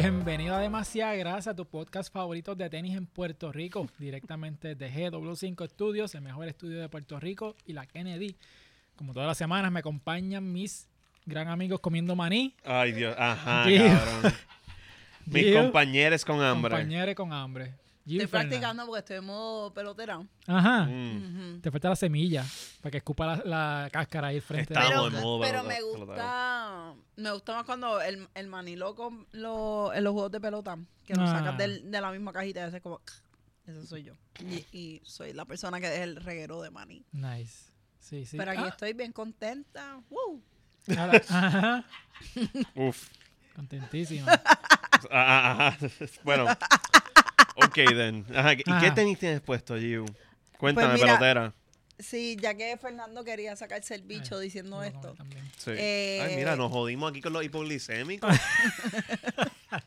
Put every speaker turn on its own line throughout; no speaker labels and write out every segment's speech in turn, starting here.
Bienvenido a Demasiada Grasa, tu podcast favorito de tenis en Puerto Rico, directamente de GW5 Studios, el mejor estudio de Puerto Rico y la Kennedy. Como todas las semanas me acompañan mis gran amigos comiendo maní,
Ay, Dios. Ajá,
Gio.
cabrón. Mis compañeros con hambre.
compañeros con hambre.
Estoy
Fernan.
practicando porque estoy en modo pelotera.
Ajá.
Mm.
Te falta la semilla para que escupa la, la cáscara ahí frente. de-
Estamos
Pero,
en modo
pero me
pelotero.
gusta me gusta más cuando el, el maní lo, en los juegos de pelota, que lo
Ah.
sacas del- de la misma cajita y haces como... Ese soy yo. Y, y soy la persona que deja el reguero de maní.
Nice. Sí, sí.
Pero aquí
Ah,
estoy bien contenta. ¡Woo!
ajá.
Uf.
Contentísimo.
Ah, ah, ajá. Bueno. Ok, then. Ajá. ¿Y
Ajá.
qué tenis tienes puesto, Giu? Cuéntame,
Pues mira,
pelotera.
Sí, ya que Fernando quería sacarse el bicho
Ay,
diciendo esto.
también.
Sí.
eh,
Ay, mira, nos jodimos aquí con los hipoglicémicos.
hambre,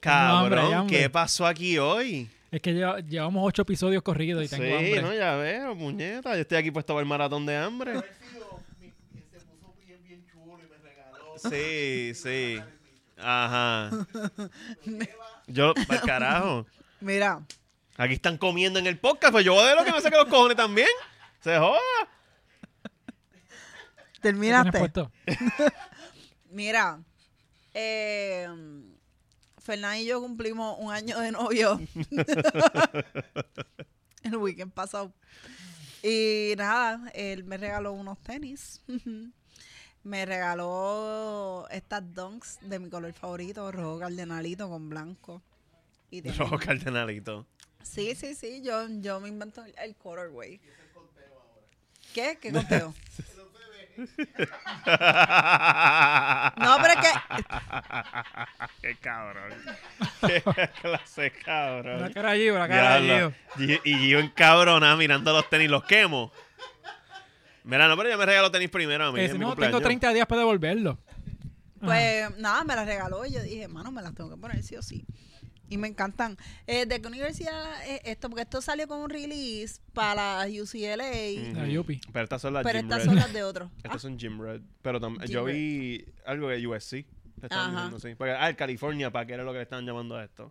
Cabrón,
hay hambre.
¿qué pasó aquí hoy?
Es que lleva- llevamos ocho episodios corridos y
Sí,
tengo hambre.
no, ya veo, muñeca. Yo estoy aquí puesto para el maratón de hambre. Sí, sí. Ajá. Yo, para carajo.
Mira,
Aquí están comiendo en el podcast, pues yo de lo que me saque los cojones también. Se joda.
¿Qué tienes
terminaste. Mira, eh, Fernán y yo cumplimos un año de novio el weekend pasado. Y nada, él me regaló unos tenis. me regaló estas dunks de mi color favorito, rojo cardenalito con blanco. Y
cardenalito.
Sí, sí, sí, yo, yo me invento el, el colorway. ¿Qué? ¿Qué conteo? No, pero es que
Qué cabrón. Qué clase de
La
cabrón.
cara de Gio, la cara de. Gio.
Y, encabronado mirando los tenis, los quemo. Mira, no, pero yo me regalo tenis primero a mí. Mi
no, tengo 30 días para devolverlo.
Pues nada, me las regaló y yo dije, mano, me las tengo que poner sí o sí. Y me encantan. Eh, ¿De qué universidad es esto? Porque esto salió con un release para UCLA.
La Yupi.
Pero estas son las
pero
Gym
estas
Red.
son las de otros.
Estas son Gym Red. Pero
Gym
yo
Red.
vi algo de USC. Le
Ajá.
diciendo, sí. Porque, ah, el California Pack era lo que le estaban llamando a esto.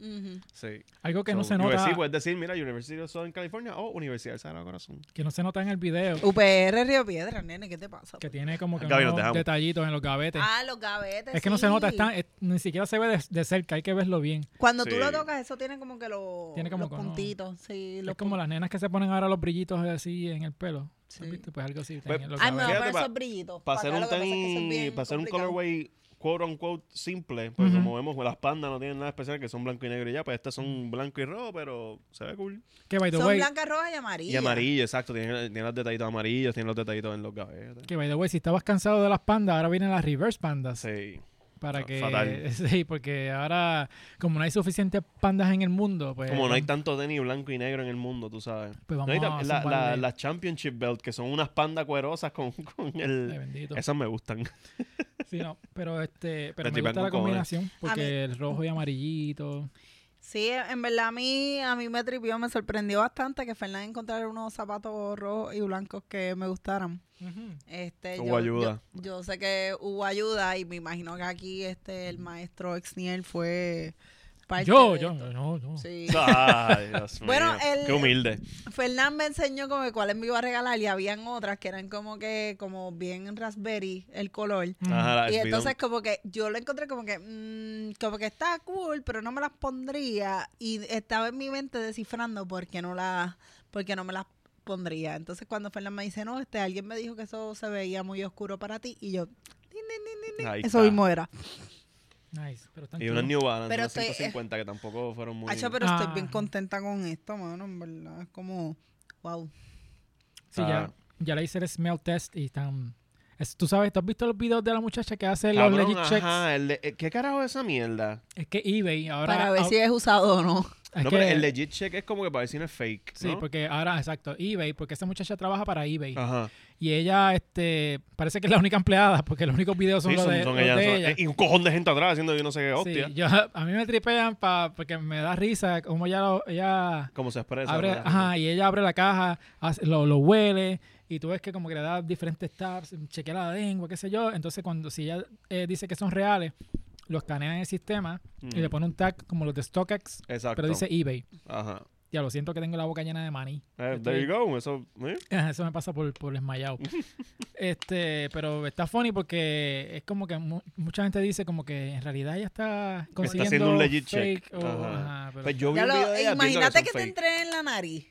Sí.
Algo que no se nota,
USC puedes decir, mira, University of Southern California o Universidad del Sagrado Corazón.
que no se nota en el video,
UPR Río Piedra, nene, ¿qué te pasa?
que tiene como que
Gaby,
unos detallitos en los gavetes.
Ah, los gavetes.
es que no se
sí.
nota, está, es- ni siquiera se ve de, de cerca, hay que verlo bien.
Cuando
Sí.
tú lo tocas, eso tiene como que los,
Tiene como
los
que uno-
puntitos. Sí, los
es como las nenas que se ponen ahora los brillitos así en el pelo.
Sí.
¿Has visto? Pues algo así.
Pues,
Ay, me voy a poner esos brillitos.
Para
pa'
hacer un tenis, para hacer un colorway quote unquote simple, pues como vemos, las pandas no tienen nada especial, que son blanco y negro y ya, pues estas son blanco y rojo, pero se ve cool.
Que by the
Son
way,
blancas, rojas y amarillas.
Y amarillo, exacto, tienen, tienen los detallitos amarillos, tienen los detallitos en los gavetes.
que by the way, si estabas cansado de las pandas, ahora vienen las reverse pandas.
Sí.
Para que.
fatal.
Sí, porque ahora, como no hay suficientes pandas en el mundo, pues.
Como no hay tanto tenis blanco y negro en el mundo, tú sabes.
Pues
No hay la, la, la Championship Belt, que son unas pandas cuerosas con, con el... Esas me gustan.
Sí, no, pero este, pero
Me
gusta la combinación porque el rojo y amarillito.
Sí, en verdad a mí, a mí me tripió, me sorprendió bastante que Fernández encontrara unos zapatos rojos y blancos que me gustaran. Este,
Hubo
yo,
ayuda.
Yo, yo sé que hubo ayuda y me imagino que aquí este el maestro Exniel fue parte
Yo,
de
yo,
esto.
no, no.
Sí.
Ay, Dios
Bueno, el-
Qué humilde.
Fernán me enseñó como que cuáles me iba a regalar y habían otras que eran como que como bien raspberry el color.
Mm.
Ajá, la
Y
Speedon.
entonces como que yo lo encontré como que mm, como que está cool, pero no me las pondría y estaba en mi mente descifrando por qué no las porque no me las pondría. Entonces cuando Fernán me dice, "No, este alguien me dijo que eso se veía muy oscuro para ti" y yo, eso
está.
mismo era.
Nice, pero están
Y unas. New Balance,
Pero
unas
estoy-
550 que tampoco fueron muy...
Hacho, pero estoy
Ah.
bien contenta con esto, mano, en verdad. Es como, wow.
Sí,
Ah.
ya, ya le hice el smell test y están... es- Tú sabes, ¿tú has visto los videos de la muchacha que hace los legit checks?
ajá, el de- eh, ¿qué carajo es esa mierda?
Es que eBay ahora...
Para ver
ah,
si es usado o no.
Es
no,
que-
pero el legit check es como que para decir no es fake,
Sí,
¿no?
porque ahora, exacto, eBay, porque esa muchacha trabaja para eBay.
Ajá.
Y ella, este, parece que es la única empleada, porque los únicos videos son
Sí,
los
son,
de,
son
los
ellas,
de ella.
eh, Y un cojón de gente atrás haciendo yo no sé qué
Sí,
hostia.
yo, a mí me tripean pa, porque me da risa como ella, lo- ella
Como se expresa.
abre, ajá, y ella abre la caja, hace- lo, lo huele, y tú ves que como que le da diferentes tabs, chequea la lengua, qué sé yo. Entonces, cuando si ella eh, dice que son reales, lo escanean en el sistema y
Mm.
le ponen un tag como los de StockX,
Exacto.
pero dice eBay.
Ajá.
Ya lo siento que tengo la boca llena de maní.
Eh,
Estoy-
there you go. Eso, ¿eh?
Eso me pasa por, por desmayado. este, pero está funny porque es como que mu- mucha gente dice como que en realidad ella está consiguiendo
haciendo un legit
fake
check.
o-
Ajá.
ajá, pero-
Pues yo vi un
lo-
video de ella viendo
imagínate que,
son
te entre en la nariz.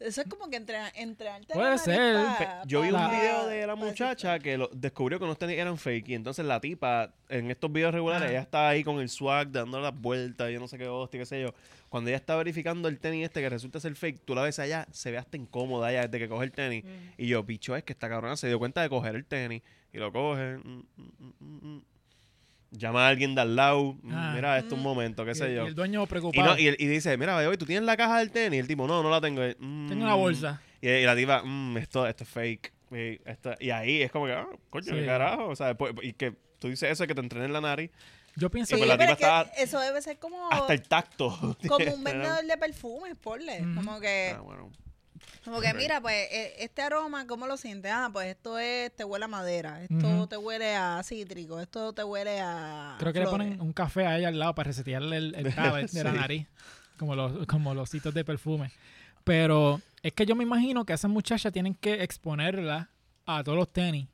Eso es como que entre, entrenarte en
Puede ser.
pa-
Yo vi un video de la muchacha que lo- descubrió que unos tenis eran fake y entonces la tipa en estos videos regulares
Ah.
ella estaba ahí con el swag dando las vueltas, yo no sé qué hostia, qué sé yo. Cuando ella está verificando el tenis este que resulta ser fake, tú la ves allá, se ve hasta incómoda ella desde que coge el tenis. Y yo, bicho, es que esta cabrona se dio cuenta de coger el tenis y lo coge. mm, mm, mm, mm. Llama a alguien de al lado. mm,
Ah.
Mira, esto un
Mm.
momento, qué
y,
sé
y
yo.
el dueño
Y,
preocupado.
no, y, y dice, mira, hoy tú tienes la caja del tenis. Y el tipo, no, no la tengo. Y,
Tengo
"Mm".
una bolsa.
Y, y la tipa, "Mm, esto, esto es fake. Y, esto- y ahí es como que, ah, coño,
Sí.
qué carajo. O sea, pues, y que tú dices eso, que te entrenen en la nariz.
Yo pienso
Y
Sí,
pues
que
la
pero
tipa
es que
estaba-
eso debe ser como,
Hasta el tacto.
como un vendedor de perfumes, porle.
Ujú.
Como que,
Ah, bueno.
Como que mira, pues eh, este aroma, ¿cómo lo sientes? Ah, pues esto es, te huele a madera, esto te huele a cítrico, esto te huele a
creo que le ponen un café a ella al lado para resetearle el, el tablet de la
Sí.
nariz, como los, como los hitos de perfume. Pero es que yo me imagino que esas muchachas tienen que exponerla a todos los tenis,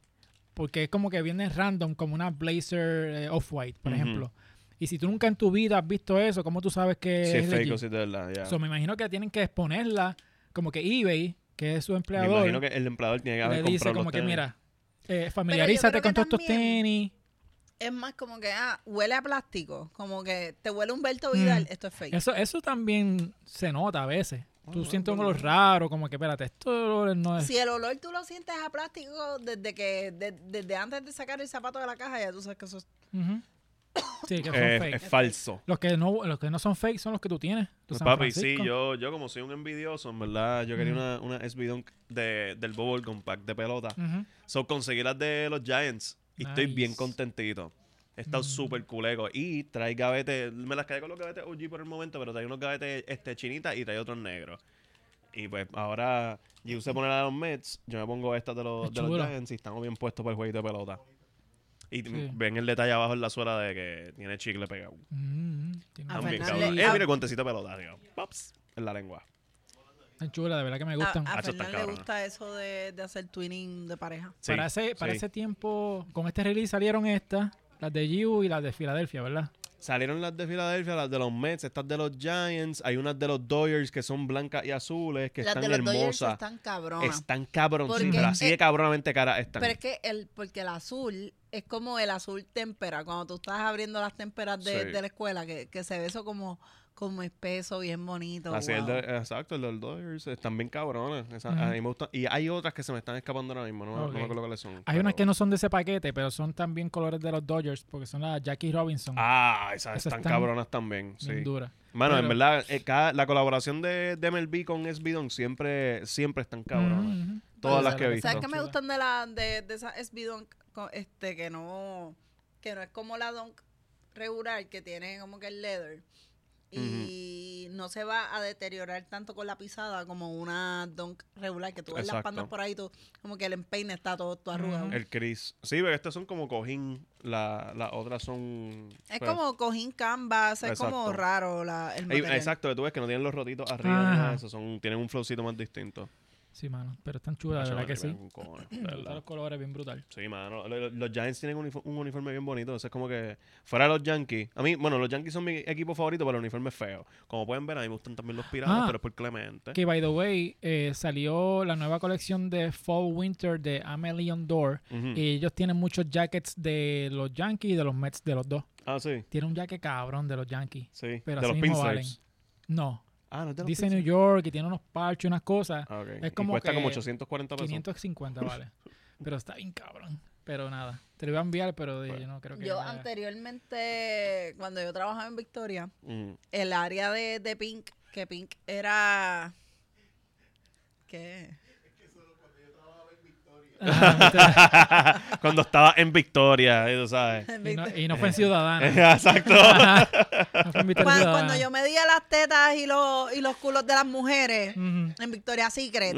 porque es como que viene random, como una blazer eh, off-white, por ejemplo. Y si tú nunca en tu vida has visto eso, ¿cómo tú sabes que
Si
es
es fake
legit?
o si es de verdad, ya.
So, me imagino que tienen que exponerla, como que eBay, que es su
Me
empleador,
imagino que el empleador tiene que haber
le dice como
los
que,
tenis.
mira, eh, familiarízate con todos estos tenis.
Es más como que, ah, huele a plástico, como que te huele Humberto Vidal,
Mm.
esto es fake.
Eso, eso también se nota a veces. Tú
bueno,
sientes un
bueno.
olor raro, como que, espérate, esto olor no es...
Si el olor tú lo sientes a plástico desde que de- desde antes de sacar el zapato de la caja, ya tú sabes que eso es...
Sí, que son
Eh,
fake.
es falso.
Los que, no, los que no son fake son los que tú tienes.
Pues, papi, sí, yo, yo como soy un envidioso, en verdad, yo quería una, una SB de, del Bubblegum Pack de pelota.
Ujú.
So, conseguí las de los Giants y estoy bien contentito. He estado
Mm.
súper culeco. Y trae gavetes, me las caí con los gavetes OG por el momento, pero trae unos gavetes este, chinitas y trae otros negros. Y pues ahora, yo usé poner a los Mets, yo me pongo estas de los, de los. Giants y estamos bien puestos para el jueguito de pelota. Y
Sí.
ven el detalle abajo en la suela de que tiene chicle pegado.
Mm, tiene
A
cabrón.
le-
Eh,
a-
mira, guantecito de pelota. Pops, en la lengua.
Tan chula, de verdad que me
A,
gustan.
a Fernan le gusta eso de, de hacer twinning de pareja.
Sí,
para ese, para
sí.
ese tiempo, con este release salieron estas, las de Giu y las de Filadelfia, ¿verdad?
Salieron las de Filadelfia, las de los Mets, estas de los Giants. Hay unas de los Dodgers que son blancas y azules, que
Las
están
de los
hermosas.
están cabronas.
Están
Porque,
pero así de cabronamente caras están.
Pero es que el, porque el azul es como el azul témpera, cuando tú estás abriendo las témperas de,
Sí.
de la escuela, que, que se ve eso como, como espeso, bien bonito.
Así el
wow.
de- exacto, el de los Dodgers. Están bien cabrones. Esa-. A mí me gustan. Y hay otras que se me están escapando ahora mismo. No, me- no me acuerdo cuáles son.
Hay unas que no son de ese paquete, pero son también colores de los Dodgers, porque son las Jackie Robinson.
Ah, esas
Esas
están
están
cabronas también.
bien
Sí.
duras.
Mano, en verdad, eh, cada- la colaboración de, de MLB con SB siempre, siempre están cabronas. Todas las
la
que he visto.
¿Sabes qué me gustan de la de, de esa SB Este, que no, que no es como la Dunk regular, que tiene como que el leather. Y no se va a deteriorar tanto con la pisada como una Dunk regular, que tú ves las
Exacto.
pandas por ahí, tú, como que el empeine está todo, todo arrugado.
El Chris. Sí, pero estas son como cojín. La- Las otras son.
Es
pues,
como cojín canvas, es como raro la, el material.
Exacto, que tú ves que no tienen los rotitos arriba. nada eso, son, tienen un flowcito más distinto.
Sí, mano, pero están chulas, de verdad que sí.
cojones, de verdad.
los colores bien brutal.
Sí, mano. Lo- lo- Los Giants tienen un, unifo- un uniforme bien bonito. Entonces, como que fuera de los Yankees. A mí, bueno, los Yankees son mi equipo favorito, pero el uniforme es feo. Como pueden ver, a mí me gustan también los piratas,
Ah.
pero es por Clemente.
Que, by the way, eh, salió la nueva colección de Fall Winter de Amelion Door. Y ellos tienen muchos jackets de los Yankees y de los Mets, de los dos.
Ah, sí,
Tiene un jacket cabrón de los Yankees.
sí.
Pero
de
así
los
mismo valen. No,
Ah, no es de los
dice New. York y tiene unos parches, unas cosas.
Ah, ok.
Es
Y
como
cuesta
que
como 840 pesos.
550 vale. Pero está bien cabrón. Pero nada, te lo iba a enviar, pero de-
Bueno.
yo no creo que...
Yo
vaya.
anteriormente, cuando yo trabajaba en Victoria,
Mm.
el área de, de Pink, que Pink era... ¿Qué?
Cuando estaba en Victoria, tú sabes.
Y no, y no fue en Ciudadana.
Exacto.
No fue en Victoria
Cuando,
Ciudadana.
cuando yo medía las tetas y los, y los culos de las mujeres en Victoria's Secret.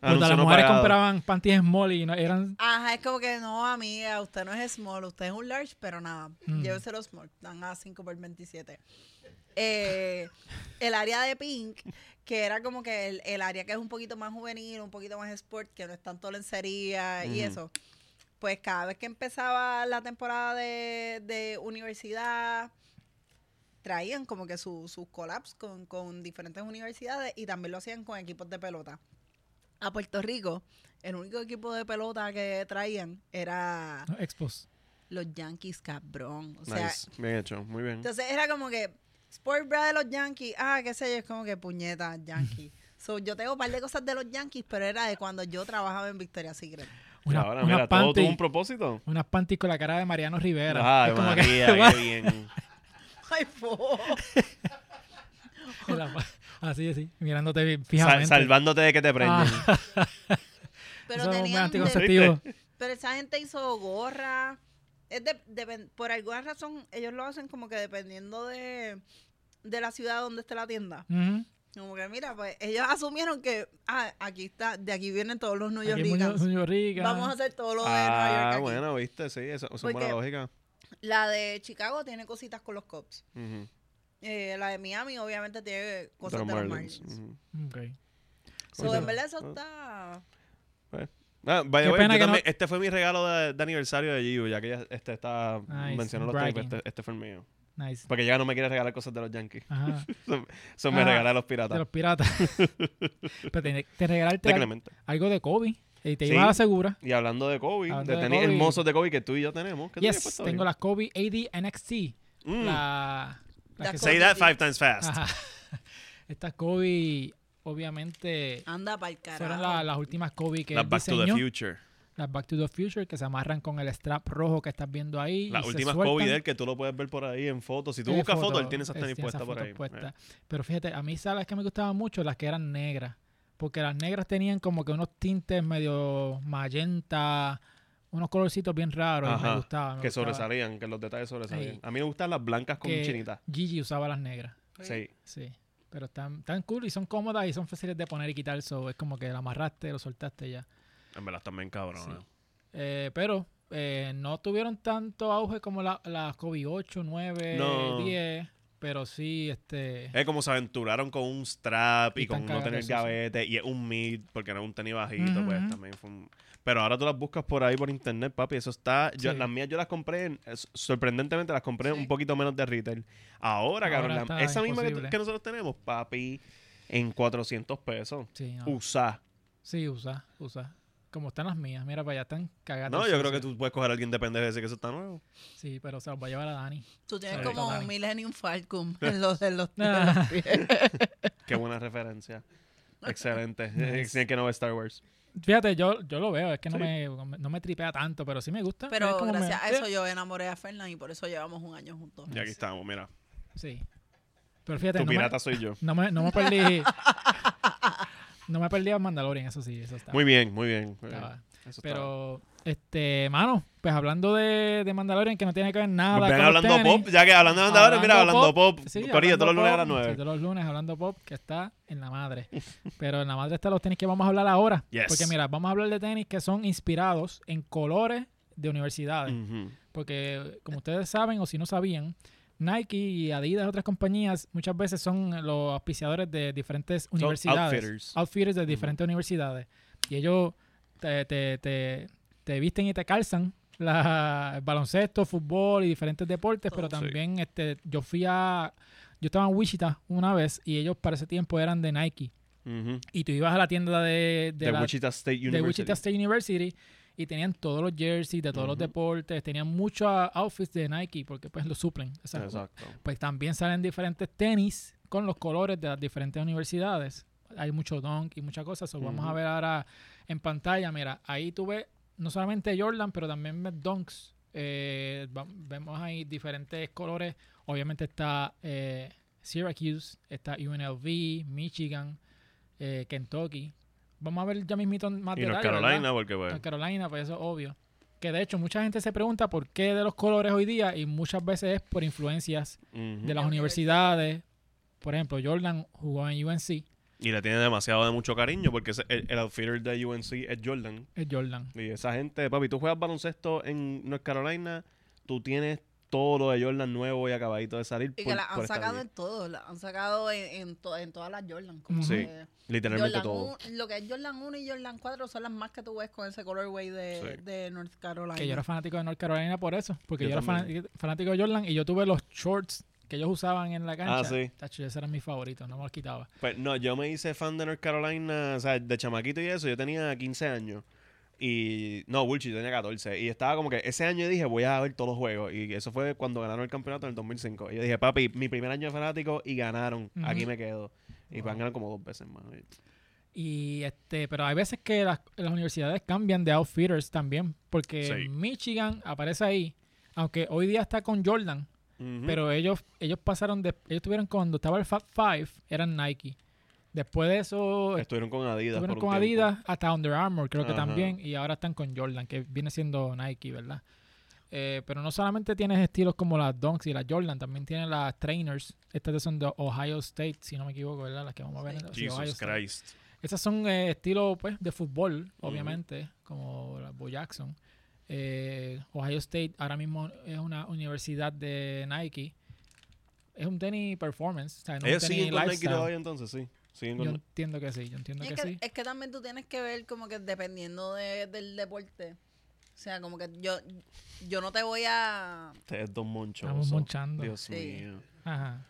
Cuando las mujeres
pagado.
compraban panties small y no, eran...
Ajá, es como que no, amiga, usted no es small, usted es un large, pero nada,
Mm.
llévese los small, están a 5 por 27. Eh, el área de Pink, que era como que el, el área que es un poquito más juvenil, un poquito más sport, que no es tanto lencería y
Ujú.
eso. Pues cada vez que empezaba la temporada de, de universidad, traían como que su- sus collabs con, con diferentes universidades y también lo hacían con equipos de pelota. A Puerto Rico, el único equipo de pelota que traían era
no, expos.
los Yankees, cabrón. O sea,
Nice. Bien hecho, muy bien.
entonces era como que Sport Bra de los Yankees, ah, qué sé yo, es como que puñeta, Yankees. so, yo tengo un par de cosas de los Yankees, pero era de cuando yo trabajaba en Victoria's Secret.
Una,
Ahora,
unas
mira, todo tuvo un propósito.
unas panties con la cara de Mariano Rivera.
Ay,
Es como que-
María, qué bien.
Ay, po.
así, así, mirándote
Sal-
fijamente.
salvándote de que te prenden.
Ah,
Pero
eso
tenían de- pero esa gente hizo gorra. Es de, depen- por alguna razón, ellos lo hacen como que dependiendo de, de la ciudad donde esté la tienda. Como que mira, pues ellos asumieron que, ah, aquí está, de aquí vienen todos los New Yorkers. Vamos a hacer todo lo de Nueva York
Ah, bueno, viste, sí, eso, eso es buena lógica.
La de Chicago tiene cositas con los.
Ujú.
Eh, la de Miami obviamente tiene
De
cosas
los
de los
Marlins. Ujú.
Ok.
So, en verdad eso
Ah.
está...
Ah,
que
también-
no-
Este fue mi regalo de, de aniversario de Giu, ya que ella este está
Nice,
mencionó los pero este, este fue el mío.
Nice.
Porque ella no me quiere regalar cosas de los Yankees.
Ajá.
Eso me
Ah,
regala de los
De
piratas.
los piratas. Pero te, te
De Clemente.
algo de Kobe. Y te
Sí.
ibas a la segura.
Y hablando de Kobe,
Hablando
de
de
tenis hermosos de Kobe que tú y yo tenemos. ¿Qué
Yes, tengo las Kobe AD NXT.
Mm.
La, la que.
Say that five times fast.
Ajá. Estas Kobe, obviamente,
Anda para el carajo.
fueron la- las últimas Kobe que
Las Back to the. Future.
Las Back to the Future, que se amarran con el strap rojo que estás viendo ahí.
Las
y
últimas
sueltan.
Kobe de él que tú lo puedes ver por ahí en fotos. Si tú
Eh,
buscas
foto,
fotos, él tiene esas tenis puestas por ahí. Eh.
Pero fíjate, a mí sabes que me gustaban mucho las que eran negras. Porque las negras tenían como que unos tintes medio magenta, unos colorcitos bien raros. y
Ajá,
me gustaban. me
Que
gustaba.
sobresalían, que los detalles sobresalían. A mí me gustan las blancas con
Que
chinita.
Gigi usaba las negras.
Sí.
Sí. Pero están, están cool y son cómodas y son fáciles de poner y quitar. So, es como que la amarraste, lo soltaste y ya.
En verdad también cabrón.
Sí. Eh, pero eh, no tuvieron tanto auge como la- las Kobe 8, 9,
No.
10. Pero sí, este.
Es como se aventuraron con un strap y, con no tener gavete y es un mid porque era un tenis bajito, pues también fue un... Pero ahora tú las buscas por ahí por internet, papi, eso está... Yo,
Sí.
Las mías yo las compré, en- sorprendentemente las compré
Sí.
un poquito menos de retail. Ahora, cabrón, la- esa misma que, nosotros tenemos, papi, en 400 pesos.
Sí, no.
Usa.
Sí, usa, usa. Como están las mías. Mira, para allá están cagadas.
No, yo creo que tú puedes coger a alguien de pendejo ese que eso está nuevo.
Sí, pero se los va a llevar a Dani.
Tú tienes como un Millennium Falcon en los, en los, en
Ah.
los pies.
Qué buena referencia. Excelente.
Nice.
Es que no ve Star Wars.
Fíjate, yo, yo lo veo. Es que no,
Sí.
me, no me tripea tanto, pero sí me gusta.
Pero
como me-
gracias a eso yo enamoré a Fernán y por eso llevamos un año juntos.
Y aquí estamos, mira.
Sí. Pero fíjate,
Tu
no me,
pirata soy yo.
no, me, no me perdí. No me perdí a Mandalorian, eso sí, eso está.
Muy bien, muy bien.
estaba.
Eso está-
Pero, este, mano, pues hablando de, de Mandalorian, que no tiene que ver nada.
Ven
con los
hablando
tenis,
pop, ya que hablando de andadores, mira, hablando pop.
Sí,
Corillo,
hablando
todos los lunes a
pop,
las
sí,
9.
todos los lunes hablando pop, que está en la madre. Pero en la madre están los tenis que vamos a hablar ahora.
Yes.
Porque mira, vamos a hablar de tenis que son inspirados en colores de universidades. Porque como ustedes saben o si no sabían, Nike y Adidas otras compañías muchas veces son los auspiciadores de diferentes universidades.
outfitters.
Outfitters de diferentes universidades. Y ellos te, te, te, te visten y te calzan la, baloncesto, fútbol y diferentes deportes, pero
Oh, sí.
también este, yo fui a... Yo estaba en Wichita una vez y ellos para ese tiempo eran de Nike. Y tú ibas a la tienda de, de
De
la,
Wichita State
de. Wichita State University y tenían todos los jerseys de todos los deportes, tenían muchos outfits de Nike porque pues lo suplen. Exacto. Pues también salen diferentes tenis con los colores de las diferentes universidades. Hay mucho dunk y muchas cosas. so Vamos a ver ahora en pantalla. Mira, ahí tú ves no solamente Jordan, pero también ves dunks. Eh, vemos ahí diferentes colores. Obviamente está eh, Syracuse, está UNLV, Michigan, eh, Kentucky. Vamos a ver ya mismito más
Y North
detalles, ¿verdad?
Carolina, porque pues,
North Carolina, pues eso es obvio. Que de hecho mucha gente se pregunta por qué de los colores hoy día y muchas veces es por influencias de las
La
universidades. Por ejemplo, Jordan jugó en UNC,
Y le tiene demasiado de mucho cariño porque el, el outfitter de UNC es Jordan.
es Jordan.
Y esa gente, papi, tú juegas baloncesto en North Carolina, tú tienes todo lo de Jordan nuevo y acabadito de salir.
Y
por-
que la han sacado en todo, la han sacado en, en, to- en todas las Jordan. Como.
Sí.
que
Literalmente
Jordan
todo.
un- lo que es Jordan 1 y Jordan 4 son las más que tú ves con ese colorway de,
Sí.
de North Carolina.
Que yo era fanático de North Carolina por eso. Porque
Yo
yo, era fanático, de Jordan y yo tuve los shorts que ellos usaban en la cancha.
Ah, sí.
Tacho, esos eran mis favoritos, no me los quitaba.
Pues no, yo me hice fan de North Carolina, o sea, de chamaquito y eso, yo tenía 15 años. Y no, bullshit, yo tenía 14. Y estaba como que ese año dije, voy a ver todos los juegos. Y eso fue cuando ganaron el campeonato en el 2005. Y yo dije, papi, mi primer año de fanático y ganaron. Aquí me quedo. Y van a ganar como dos veces más.
Y este, pero hay veces que las, las universidades cambian de outfitters también. Porque
Sí.
Michigan aparece ahí. Aunque hoy día está con Jordan. Pero ellos, ellos pasaron de. Ellos tuvieron cuando estaba el Fab Five, eran Nike. Después de eso,
Estuvieron con Adidas.
estuvieron
por
con
un tiempo.
Adidas hasta Under Armour, creo que también. Y ahora están con Jordan, que viene siendo Nike, ¿verdad? Eh, pero no solamente tienes estilos como las Dunks y las Jordan, también tienes las Trainers. Estas son de Ohio State, si no me equivoco, ¿verdad? Las que vamos a ver. sí, Ohio
Jesus
State.
Christ.
Esas son eh, estilos pues, de fútbol, obviamente, como la Bo Jackson. Eh, Ohio State ahora mismo es una universidad de Nike. Es un tenis performance, o sea, no
Ellos
un tenis
siguen con Nike todavía entonces, sí.
Yo entiendo que sí, yo entiendo que,
que,
sí.
es que también tú tienes que ver como que dependiendo de- del deporte. O sea, como que yo, yo no te voy a...
Ustedes dos monchos.
Estamos monchando.
Dios
Sí.
mío.
Ajá.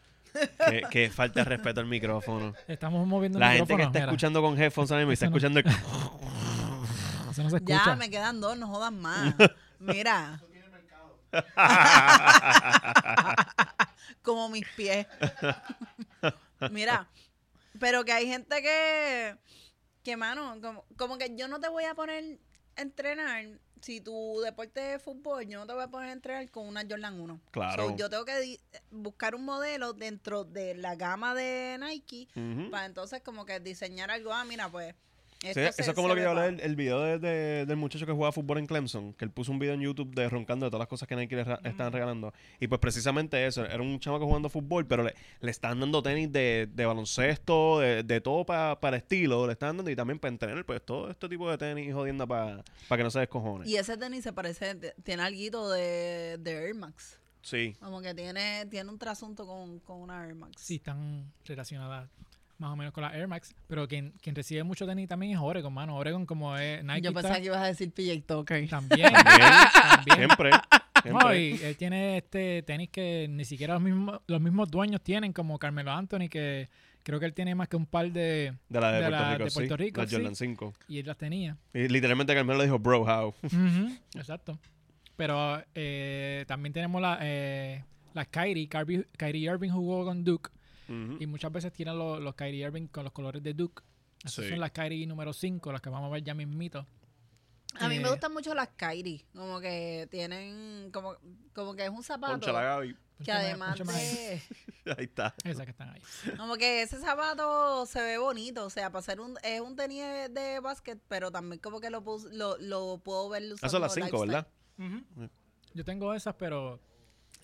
Qué, qué falta de respeto al micrófono.
Estamos moviendo
La
el
gente que
micrófono,
está
mira,
escuchando con headphones ahora mismo y está
Eso no-
escuchando el...
Eso no se escucha.
Ya, me quedan dos, no jodan más. Mira. Como mis pies. Mira, pero que hay gente que, que mano, como, como que yo no te voy a poner a entrenar, si tu deporte es fútbol, yo no te voy a poner a entrenar con una Jordan 1.
Claro.
So, yo tengo que buscar un modelo dentro de la gama de Nike para entonces como que diseñar algo. Ah, mira, pues.
Sí,
esto
eso
se-
es como lo que yo hablé
pa-
del el video de- de- del muchacho que jugaba fútbol en Clemson, que él puso un video en YouTube de roncando de todas las cosas que Nike le estaban regalando. Y pues precisamente eso, era un chamaco jugando fútbol, pero le, le están dando tenis de, de baloncesto, de, de todo pa- para estilo, le están dando y también para entrenar, pues todo este tipo de tenis y jodienda para que no se descojone.
Y ese tenis se parece, tiene algo de, de Air Max.
Sí.
Como que tiene, tiene un trasunto con, con una Air Max.
Sí, están relacionadas más o menos con la Air Max. Pero quien, quien recibe mucho tenis también es Oregon, mano. Oregon como es Nike
Yo pensaba que ibas a decir PJ Tucker.
también.
También,
también.
siempre.
No, y él tiene este tenis que ni siquiera los mismos, los mismos dueños tienen, como Carmelo Anthony, que creo que él tiene más que un par de...
de la de,
de
Puerto
la
Rico,
de Puerto
sí,
Rico,
la
sí.
Jordan 5.
Y él las tenía.
Y literalmente Carmelo dijo, bro, how.
Exacto. Pero eh, también tenemos la, eh, las Kyrie. Kyrie. Kyrie Irving jugó con Duke.
Ujú.
Y muchas veces tienen los, los Kyrie Irving con los colores de Duke. Esas
Sí.
son las Kyrie número 5, las que vamos a ver ya mismito.
A mí me
Eh,
gustan mucho las Kyrie. Como que tienen, como, como que es un zapato
Poncha la Gaby.
que además de...
Ahí está.
Esas que están ahí.
Como que ese zapato se ve bonito, o sea, para ser un, es un tenis de, de básquet, pero también como que lo, pus- lo, lo puedo ver usando
Esas son las 5,
lifestyle.
¿verdad?
Yo tengo esas, pero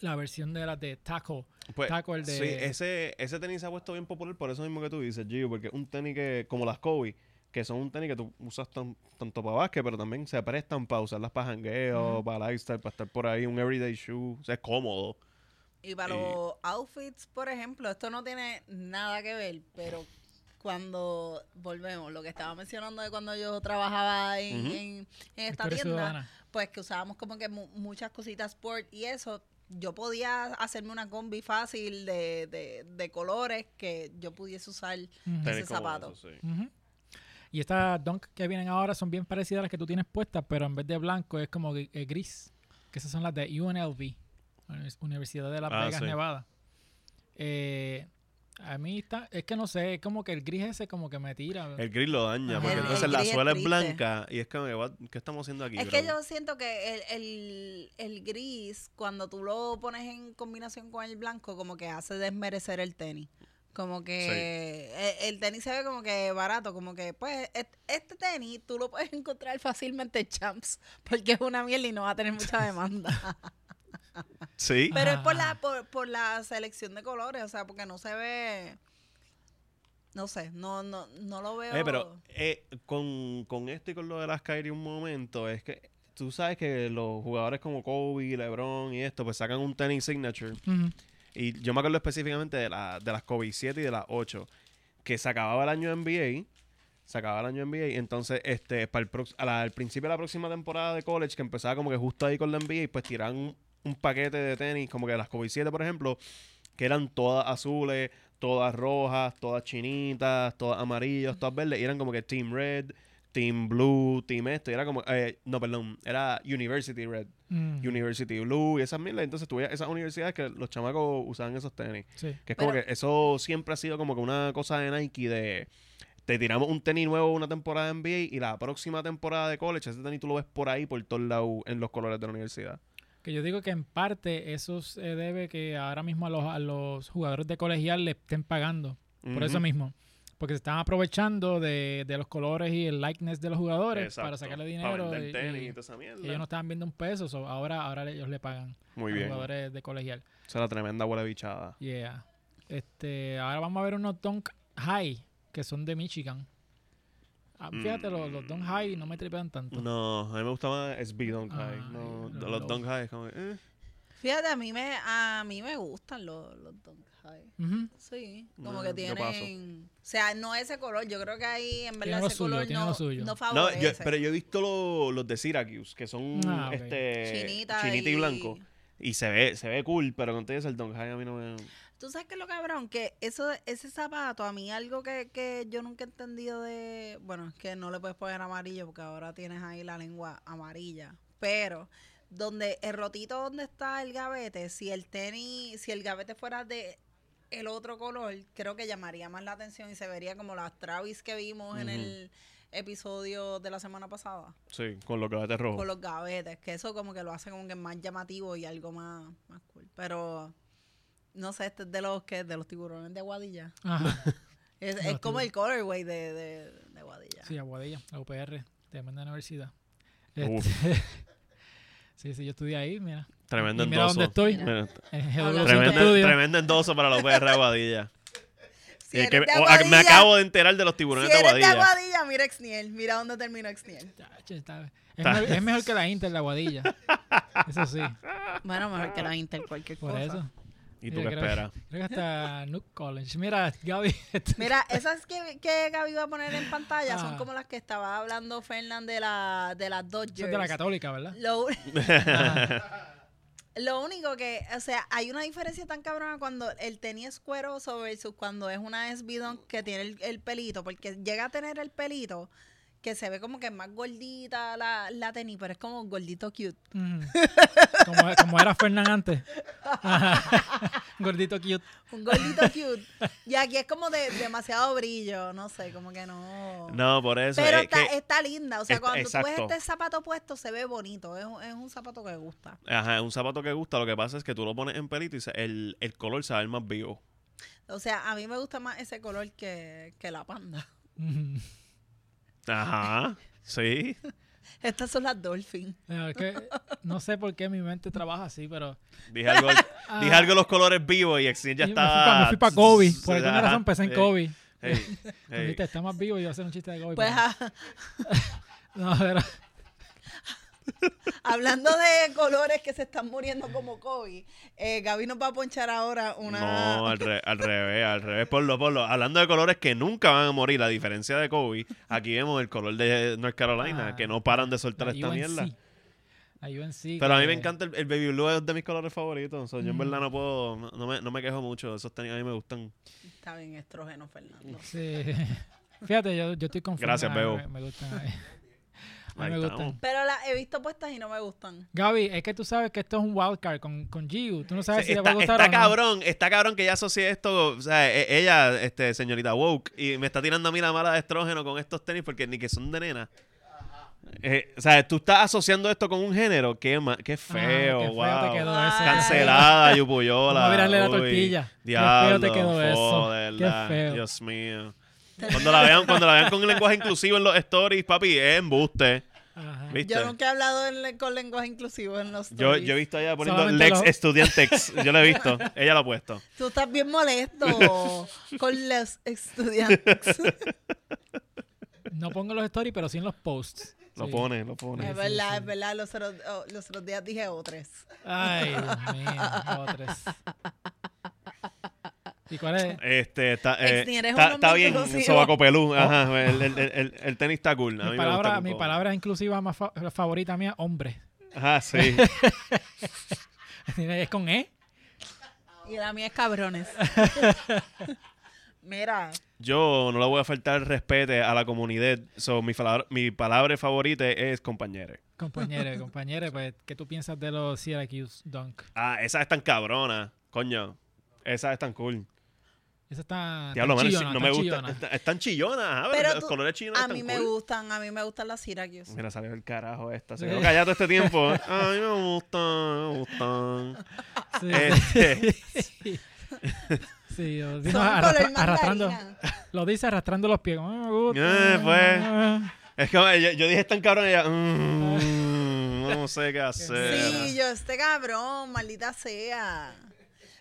la versión de las de Taco.
Pues,
Taco, el de-
Sí, ese, ese tenis se ha puesto bien popular por eso mismo que tú dices, Gio, porque es un tenis que, como las Kobe, que son un tenis que tú usas tan- tanto para básquet, pero también se prestan para usarlas para jangueo,
Ujú.
para lifestyle, para estar por ahí, un everyday shoe, o sea, es cómodo.
Y para
Y-
los outfits, por ejemplo, esto no tiene nada que ver, pero cuando volvemos, lo que estaba mencionando de cuando yo trabajaba en,
Ujú.
en- en
Tú
esta tienda,
ciudadana.
pues que usábamos como que mu- muchas cositas sport y eso, yo podía hacerme una combi fácil de, de, de colores que yo pudiese usar. Ese zapato.
eso sí.
Ujú. Y estas Dunk que vienen ahora son bien parecidas a las que tú tienes puestas, pero en vez de blanco es como eh, gris. Que esas son las de UNLV, Univers- Universidad de Las
Ah,
Vegas,
sí.
Nevada. Eh, a mí está, es que no sé, es como que el gris ese como que me tira.
El gris lo daña, porque
El-
entonces
el
la
es
suela es blanca y es que, ¿qué estamos haciendo aquí?
Es que yo siento que el, el, el gris, cuando tú lo pones en combinación con el blanco, como que hace desmerecer el tenis. Como que e- el, tenis se ve como que barato, como que pues et- este tenis tú lo puedes encontrar fácilmente en Champs, porque es una mierda y no va a tener mucha demanda.
Sí.
Pero es por la, por, por la selección de colores, o sea, porque no se ve, no sé, no, no, no lo veo.
Eh, pero eh, con, con esto y con lo de las Kyrie un momento, es que tú sabes que los jugadores como Kobe, LeBron y esto, pues sacan un tenis signature. Y yo me acuerdo específicamente de, la, de las Kobe 7 y de las 8, que se acababa el año NBA. Se acababa el año NBA. Entonces, este, para el prox- a la- al principio de la próxima temporada de college, que empezaba como que justo ahí con la NBA, pues tiraban un, paquete de tenis, como que las Kobe 7, por ejemplo, que eran todas azules, todas rojas, todas chinitas, todas amarillas, todas verdes, y eran como que Team Red, Team Blue, Team esto, y era como, eh, no, perdón, era University Red,
Mm,
University Blue y esas mierdas. Entonces tuve esas universidades que los chamacos usaban esos tenis.
sí.
Que es como
Pero-
que eso siempre ha sido como que una cosa de Nike de te tiramos un tenis nuevo una temporada de NBA y la próxima temporada de college, ese tenis tú lo ves por ahí, por todos lados, en los colores de la universidad.
Que yo digo que en parte eso se debe que ahora mismo a los, a los jugadores de colegial le estén pagando. Por eso mismo. Porque se están aprovechando de, de los colores y el likeness de los jugadores para sacarle
Para
dinero.
vender
y-
tenis y
y
toda esa mierda.
ellos no estaban viendo un peso, so ahora, ahora ellos le pagan
Muy
a los
bien.
jugadores de colegial.
Esa es la tremenda huele bichada.
Yeah. Este, ahora vamos a ver unos Dunk High que son de Michigan. Ah, fíjate, los, los Dunk High no me tripean tanto.
No, a mí me gusta más SB Dunk High.
Ay,
No,
los-
los,
los-
Dunk High como que, eh.
Fíjate, a mí me, a mí me gustan los, los High.
Ujú.
Sí, como
No,
que tienen, o sea, no ese color, yo creo que ahí en verdad ese
suyo,
color
tiene
no,
lo suyo.
no
No,
favorece.
yo, pero yo he visto lo- los de Syracuse, que son
Ah,
este
Chinita,
chinita y blanco. Y se ve, se ve cool, pero con todo eso el Dunk High a mí no me...
Tú sabes que lo cabrón, que eso, ese zapato, a mí algo que, que yo nunca he entendido de, bueno, es que no le puedes poner amarillo porque ahora tienes ahí la lengua amarilla, pero donde el rotito donde está el gavete, si el tenis, si el gavete fuera de el otro color, creo que llamaría más la atención y se vería como las Travis que vimos en el episodio de la semana pasada.
Sí, con los gavetes rojos.
con los gavetes, que eso como que lo hace como que más llamativo y algo más, más cool. Pero no sé, este es de los que de los tiburones de Aguadilla.
Ajá.
Es, es como
tiburones.
el colorway de, de, de Aguadilla.
Sí, Aguadilla, la UPR, tremenda universidad. Este, sí, sí, yo estudié ahí, mira.
Tremendo
Y mira dónde estoy,
Mira,
en
Hablando
GW5
Tremendo, endoso para la UPR Aguadilla.
Si
que
de
me,
Aguadilla,
acabo de enterar de los
si
tiburones de
eres de
Aguadilla.
Aguadilla, mira Exniel, mira dónde terminó Exniel.
Es, mejor, es mejor que la Inter de Aguadilla. Eso sí,
Bueno, mejor que la Inter cualquier
por
cosa.
eso.
¿Y tú
Mira,
qué
creo-
esperas?
Creo que hasta Nuke College. Mira, Gaby. este-
Mira, esas que, que Gaby va a poner en pantalla son
Ah.
como las que estaba hablando Fernán de, la, de las Dodgers.
Eso es de la católica, ¿verdad?
Lo,
Ajá.
Lo único que, o sea, hay una diferencia tan cabrona cuando el tenis es cueroso versus cuando es una SB Dunk que tiene el, el pelito, porque llega a tener el pelito que se ve como que es más gordita la, la tenis, pero es como gordito cute.
Como, como era Fernán antes. Gordito cute.
Un gordito cute. Y aquí es como de demasiado brillo, no sé, como que no.
No, por eso.
pero
es
está,
que-
está linda, o sea, cuando tú ves
exacto.
este zapato puesto se ve bonito, es, un- es un zapato que gusta.
Ajá, es un zapato que gusta. Lo que pasa es que tú lo pones en pelito y se- el, el color se va a ver más vivo.
O sea, a mí me gusta más ese color que, que la panda.
Ajá, sí.
Estas son las Dolphin.
Mira, es que no sé por qué mi mente trabaja así, pero.
Dije algo,
Ah,
dije algo de los colores vivos y Exil ya
yo me fui
estaba.
pa- para Kobe. Por alguna razón pensé en
eh,
Kobe. Viste, está más vivo y iba a hacer un chiste de Kobe.
Pues
pero-
ah,
No, pero-
hablando de colores que se están muriendo como Kobe, eh, Gaby nos va a ponchar ahora una...
No, al, re- al revés, al revés. Por lo, por lo. Hablando de colores que nunca van a morir, a diferencia de Kobe, aquí vemos el color de North Carolina,
Ah,
que no paran de soltar esta
UNC.
mierda. Pero a mí me encanta el, el baby blue, es de mis colores favoritos. Yo en verdad no puedo, no, me, no me quejo mucho. Esos tenis a mí me gustan.
Está bien estrógeno, Fernando.
Sí. Fíjate, yo, yo estoy conforme.
Gracias, Bebo.
Me, me gustan.
Ahí
me
estamos.
gustan.
Pero las he visto puestas y no me gustan.
Gaby, es que tú sabes que esto es un wildcard con, con Giu. Tú no sabes
Sí,
si le va a
está,
gustar
está
o no.
cabrón, está cabrón que ella asocie esto, o sea, e- ella, este, señorita woke, y me está tirando a mí la mala de estrógeno con estos tenis porque ni que son de nena. Eh, o sea, tú estás asociando esto con un género. Qué, ma- qué
Ah,
feo,
qué feo
wow.
te quedó
Ay.
ese.
Cancelada, Yupuyola.
A virarle la
Uy,
tortilla. Qué
Diablo,
feo te quedó eso. Qué
verdad.
feo.
Dios mío. Cuando la vean, cuando la vean con el lenguaje inclusivo en los stories, papi, es embuste.
Ajá.
¿Viste?
Yo nunca he hablado en- con lenguaje inclusivo en los
Yo,
stories.
yo he visto a ella poniendo
Solamente
Lex
los-
Estudiantex. Yo lo he visto. Ella lo ha puesto.
Tú estás bien molesto con los estudiantes.
No pongo los stories, pero sí en los posts.
Lo
Sí.
pone, lo pone.
es verdad, es verdad. Los otros, oh, los otros días dije otros.
Ay, Dios mío. Otros. ¿Y cuál es?
Este, está, eh, está, bien, sobaco pelú. Ajá, el, el, el, el tenis está cool. A mí
Mi
me gusta
palabra, mi palabra inclusiva más fa- favorita mía, hombre.
Ajá, sí.
es con E.
Y la mía es cabrones. Mira,
Yo no le voy a faltar el respeto a la comunidad. So, mi, palabra, mi palabra favorita es compañero.
Compañero, compañero, pues, ¿qué tú piensas de los Syracuse Dunk?
Ah, esas están cabronas. Coño. Esas están cool.
Esa está.
Diablo,
está
mano,
chillona,
no me
está
gusta.
chillona.
Están, chillonas, ajá,
Pero
los
tú-
colores chinos
a
están
mí me
cool.
gustan, a mí me gustan las Syracuse.
Mira, salió el carajo esta. Se quedó callado todo este tiempo. A mí me gustan, me gustan.
Sí,
Este,
sí. Sí, lo
Son
dice
color
arrastra- arrastrando,
mandarina.
lo dice arrastrando los pies. como, "Ay, me gusta".
Eh, pues. es que yo, yo dije tan cabrón y ella. mm, no sé qué hacer.
Sí, yo, este cabrón, maldita sea.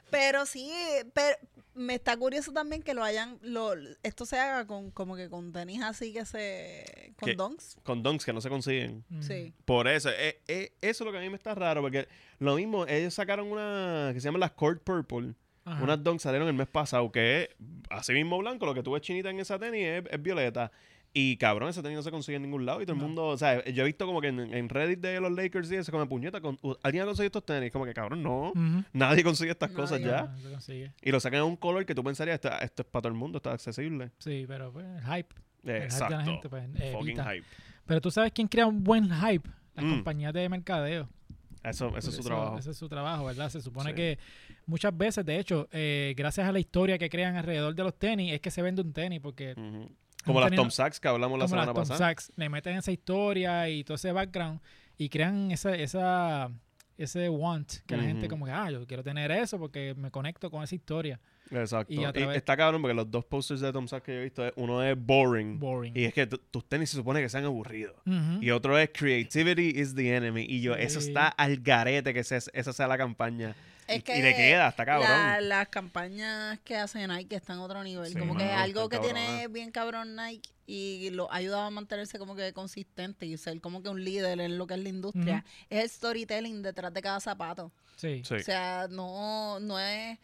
Pero sí, pero me está curioso también que lo hayan, lo, esto se haga con como que con tenis así que se, con donks.
Con donks que no se consiguen.
Mm.
Sí.
Por eso, eh, eh, eso es lo que a mí me está raro, porque lo mismo, ellos sacaron una que se llama las Court Purple,
Ajá.
unas donks salieron el mes pasado, que es así mismo blanco, lo que tú ves chinita en esa tenis es, es violeta. Y cabrón, ese tenis no se consigue en ningún lado y todo el
No.
mundo, o sea, yo he visto como que en, en Reddit de los Lakers y eso, como puñeta, con, alguien ha conseguido estos tenis, como que cabrón, no, nadie consigue estas
Nadie.
cosas ya.
No, se consigue.
Y lo sacan en un color que tú pensarías, esto, esto es para todo el mundo, está accesible.
Sí, pero pues, el hype. hype de la
Exacto.
gente, pues,
Fucking
evita.
hype.
Pero tú sabes quién crea un buen hype. Las
Mm.
compañías de mercadeo.
Eso, eso es su trabajo.
Ese es su trabajo, ¿verdad? Se supone
Sí.
que muchas veces, de hecho, eh, gracias a la historia que crean alrededor de los tenis, es que se vende un tenis, porque.
Como las Tom Sachs que hablamos la
como las
semana
Tom
pasada.
Sachs le meten esa historia y todo ese background y crean esa, esa, ese want que la gente como que, ah, yo quiero tener eso porque me conecto con esa historia.
Exacto.
Y
está cabrón porque los dos posters de Tom Sachs que yo he visto, es- uno es boring.
Boring.
Y es que tu- tus tenis se supone que sean aburridos.
Ujú.
Y otro es Creativity is the enemy. Y yo, eso
Sí.
está al garete que se- esa sea la campaña.
Es
y,
que
y le queda, está cabrón.
la- las campañas que hace Nike están a otro nivel.
Sí,
como que
mano,
algo que tiene bien cabrón Nike y lo ha ayudado a mantenerse como que consistente y ser como que un líder en lo que es la industria. Es el storytelling detrás de cada zapato.
Sí.
Sí.
O sea, no, no es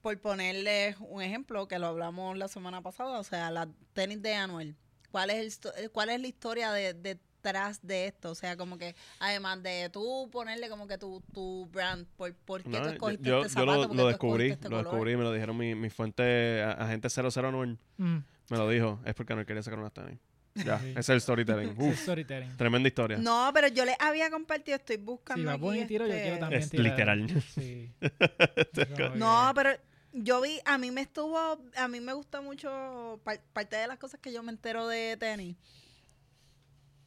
por ponerles un ejemplo que lo hablamos la semana pasada, o sea, las tenis de Anuel. ¿Cuál es, el, cuál es la historia de, detrás de esto? O sea, como que además de tú ponerle como que tu, tu brand, ¿por, por qué
No,
tú
yo
escogiste
yo,
este
yo
zapato?
lo,
¿Por qué
lo
tú
descubrí,
este
lo
color?
descubrí, me lo dijeron mi, mi fuente, agente 009,
Mm.
me lo dijo, es porque no quería sacar unas tenis. Ya,
Sí.
ese es el storytelling.
Sí,
Uf,
storytelling.
tremenda historia.
No, pero yo les había compartido, estoy buscando
Si va y tiro, yo
este-
quiero también
Es
tirar.
literal.
Sí.
No, pero yo vi, a mí me estuvo, a mí me gusta mucho, par- parte de las cosas que yo me entero de tenis,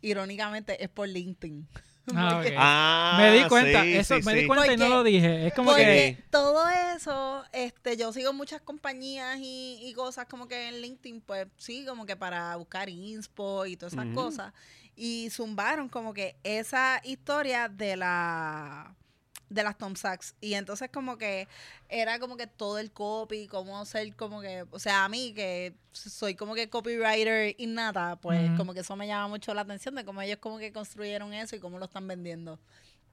irónicamente, es por LinkedIn.
Ah.
Ah,
me di cuenta,
sí,
eso,
sí,
me di cuenta y no lo dije. Es como
Porque
que.
todo eso, este, yo sigo muchas compañías y, y cosas como que en LinkedIn, pues sí, como que para buscar inspo y todas esas cosas. Y zumbaron como que esa historia de la de las Tom Sachs. Y entonces como que era como que todo el copy, cómo ser como que, o sea, a mí que soy como que copywriter innata, pues como que eso me llama mucho la atención de cómo ellos como que construyeron eso y cómo lo están vendiendo.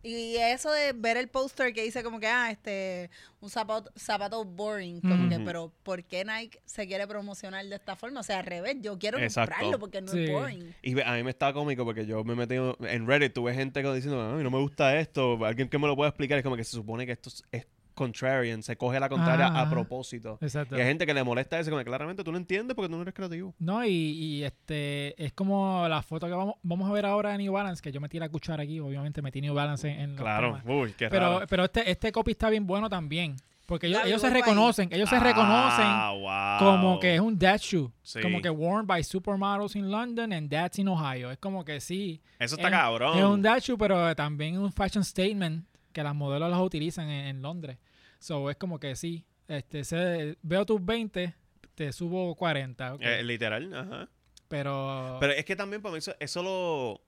Y eso de ver el póster que dice como que, ah, este, un zapato, zapato boring, como que, pero ¿por qué Nike se quiere promocionar de esta forma? O sea, al revés, yo quiero
Exacto.
comprarlo porque no
Sí.
es boring.
Y a mí me estaba cómico porque yo me metí en Reddit, tuve gente que diciendo, "Ay, no me gusta esto, alguien que me lo pueda explicar, es como que se supone que esto es, es contrarian, se coge la contraria
Ah.
a propósito.
Exacto.
Y hay gente que le molesta eso, como que claramente tú no entiendes porque tú no eres creativo.
No, y, y, este es como la foto que vamos, vamos a ver ahora de New Balance, que yo metí la cuchara aquí, obviamente metí New Balance en,
Claro, uy, qué
Pero,
raro.
pero este, este copy está bien bueno también. Porque ellos, ellos se reconocen, ellos se reconocen
Ah, wow.
como que es un dad shoe.
Sí.
Como que worn by supermodels in London and dads in Ohio. Es como que sí.
Eso está
es-
cabrón.
Es un dad shoe, pero también un fashion statement que las modelos las utilizan en, en Londres. So es como que sí. Este, se- veo tus 20, te subo 40. ok.
Eh, literal, ajá.
pero,
Pero es que también para mí eso, eso lo...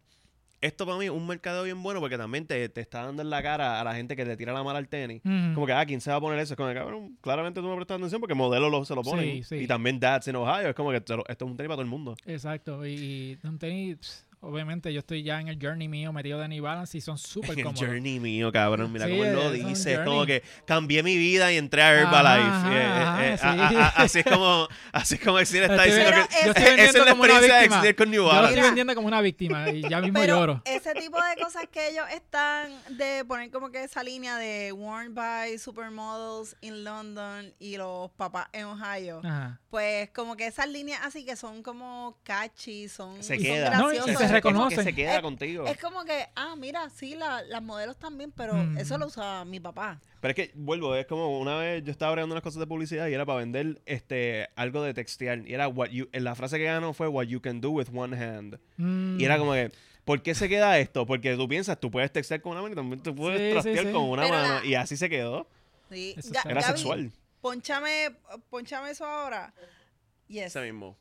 Esto para mí es un mercado bien bueno porque también te, te está dando en la cara a la gente que le tira la mala al tenis. Como que, ah, ¿quién se va a poner eso? Es como que, cabrón, claramente tú me prestas atención porque modelos lo, se lo ponen.
Sí, sí.
Y también dads en Ohio. Es como que esto es un tenis para todo el mundo.
Exacto. Y, y un tenis, obviamente yo estoy ya en el journey mío metido de New Balance y son súper
En el
cómodos.
journey mío, cabrón. Mira
Sí,
cómo él lo dice. Es como que cambié mi vida y entré a Herbalife.
Ajá,
Eh, eh, eh,
sí.
a- a- a- así es como, así es como el cine está
Estoy-
diciendo que
es-
yo estoy
Esa
es la experiencia de
víctima.
Exnier con New
Yo lo
Balance.
estoy
Mira.
vendiendo como una víctima y ya mismo
Pero
lloro.
ese tipo de cosas que ellos están de poner como que esa línea de worn by supermodels in London y los papás en Ohio,
Ajá.
pues como que esas líneas así que son como catchy, son,
Se
son
queda.
No, y
graciosas.
Se
Es como-
reconocen.
Que se queda
Es-
contigo.
Es como que, ah, mira, sí, la- las modelos también, pero
Mm.
eso lo usaba mi papá.
Pero es que, vuelvo, es como una vez yo estaba agregando unas cosas de publicidad y era para vender este algo de textear. Y era what you, la frase que ganó fue what you can do with one hand.
Mm.
Y era como que, ¿por qué se queda esto? Porque tú piensas, tú puedes textear con una mano y también tú puedes
Sí,
trastear
sí.
con una
Pero
mano.
la-
Y así se quedó.
Sí.
Era
Gaby,
sexual.
Ponchame, ponchame eso ahora. Yes.
Ese mismo.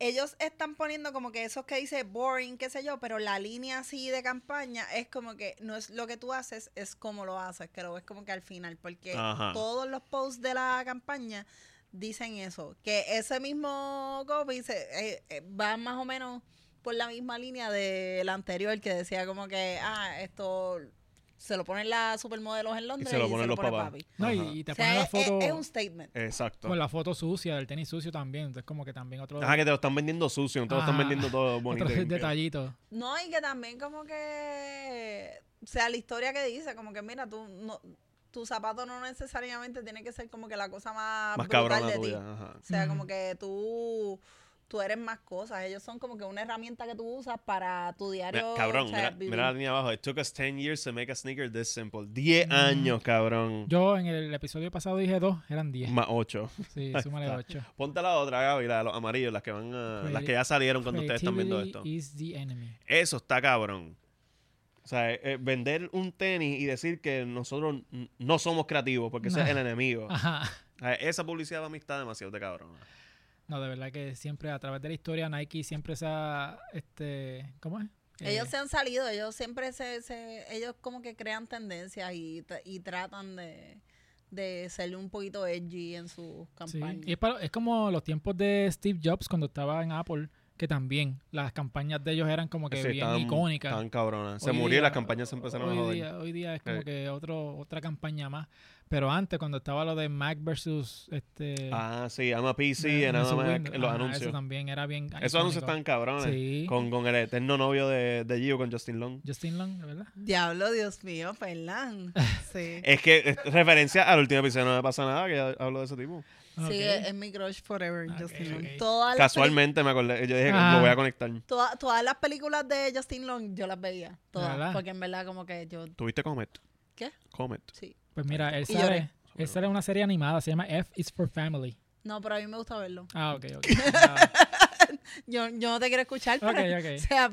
Ellos están poniendo como que esos que dice boring, qué sé yo, pero la línea así de campaña es como que no es lo que tú haces, es como lo haces, que lo ves como que al final, porque
Ajá.
todos los posts de la campaña dicen eso, que ese mismo copy se, eh, eh, va más o menos por la misma línea del anterior que decía como que, ah, esto se lo ponen las supermodelos en Londres y
se lo ponen los
pone
papás.
papi.
No, y, y te
O sea,
ponen la
es-
foto
es un statement.
Exacto.
con la foto sucia del tenis sucio también. Entonces, como que también otro,
Ajá, que te lo están vendiendo sucio, no te lo están vendiendo todo bonito.
otro
y
detallito.
No, y que también como que, o sea, la historia que dice, como que mira, tú no, tu zapato no necesariamente tiene que ser como que la cosa más,
Más
brutal
cabrona
de ti. O sea, como que tú, tú eres más cosas. Ellos son como que una herramienta que tú usas para tu diario.
Mira, cabrón,
o sea,
mira, mira la línea abajo. It took us 10 years to make a sneaker this simple. 10
Mm.
años, cabrón.
Yo en el episodio pasado dije dos, eran diez.
Más 8.
Sí, súmale
está.
ocho.
Ponte la otra, Gaby, la de los amarillos, las que van a- las que ya salieron cuando ustedes están viendo esto.
Creativity is the enemy.
Eso está cabrón. O sea, eh, eh, vender un tenis y decir que nosotros no somos creativos porque ese es
Nah.
el enemigo.
Ajá.
O sea, esa publicidad para mí está demasiado de cabrón.
No, de verdad que siempre a través de la historia Nike siempre se ha, este, ¿cómo es?
Ellos
Eh,
se han salido, ellos siempre se, se ellos como que crean tendencias y, y tratan de, de serle un poquito edgy en sus
sí.
campañas.
Y es, para- es como los tiempos de Steve Jobs cuando estaba en Apple, que también las campañas de ellos eran como que
Sí,
bien
estaban-
icónicas.
Estaban cabronas. Se murió y las campañas se empezaron a
hoy
joder.
día, hoy día es como
Sí.
que otro, otra campaña más. Pero antes, cuando estaba lo de Mac versus este
Ah, sí, I'm a PC
eh,
en los anuncios.
Eso también era bien.
Esos anuncios están cabrones.
Sí.
Con, con el eterno novio de, de Gio, con Justin Long.
Justin Long, ¿verdad?
Diablo, Dios mío, Fernán. Sí.
Es que es referencia al último episodio no me pasa nada que hablo de ese tipo.
Sí,
Ok.
es, mi crush forever, Justin Long. Todas
Casualmente me acordé. Yo dije que
Ajá.
lo voy a conectar.
toda- todas las películas de Justin Long yo las veía. Todas.
¿Verdad?
Porque en verdad como que yo...
¿Tuviste Comet?
¿Qué?
Comet.
Sí.
Pues mira, él
Y
sale, él sale una serie animada, se llama F is for Family.
No, pero a mí me gusta verlo.
Ah, ok, ok. Ah,
Yo, yo no te quiero escuchar. pero-
ok.
O sea,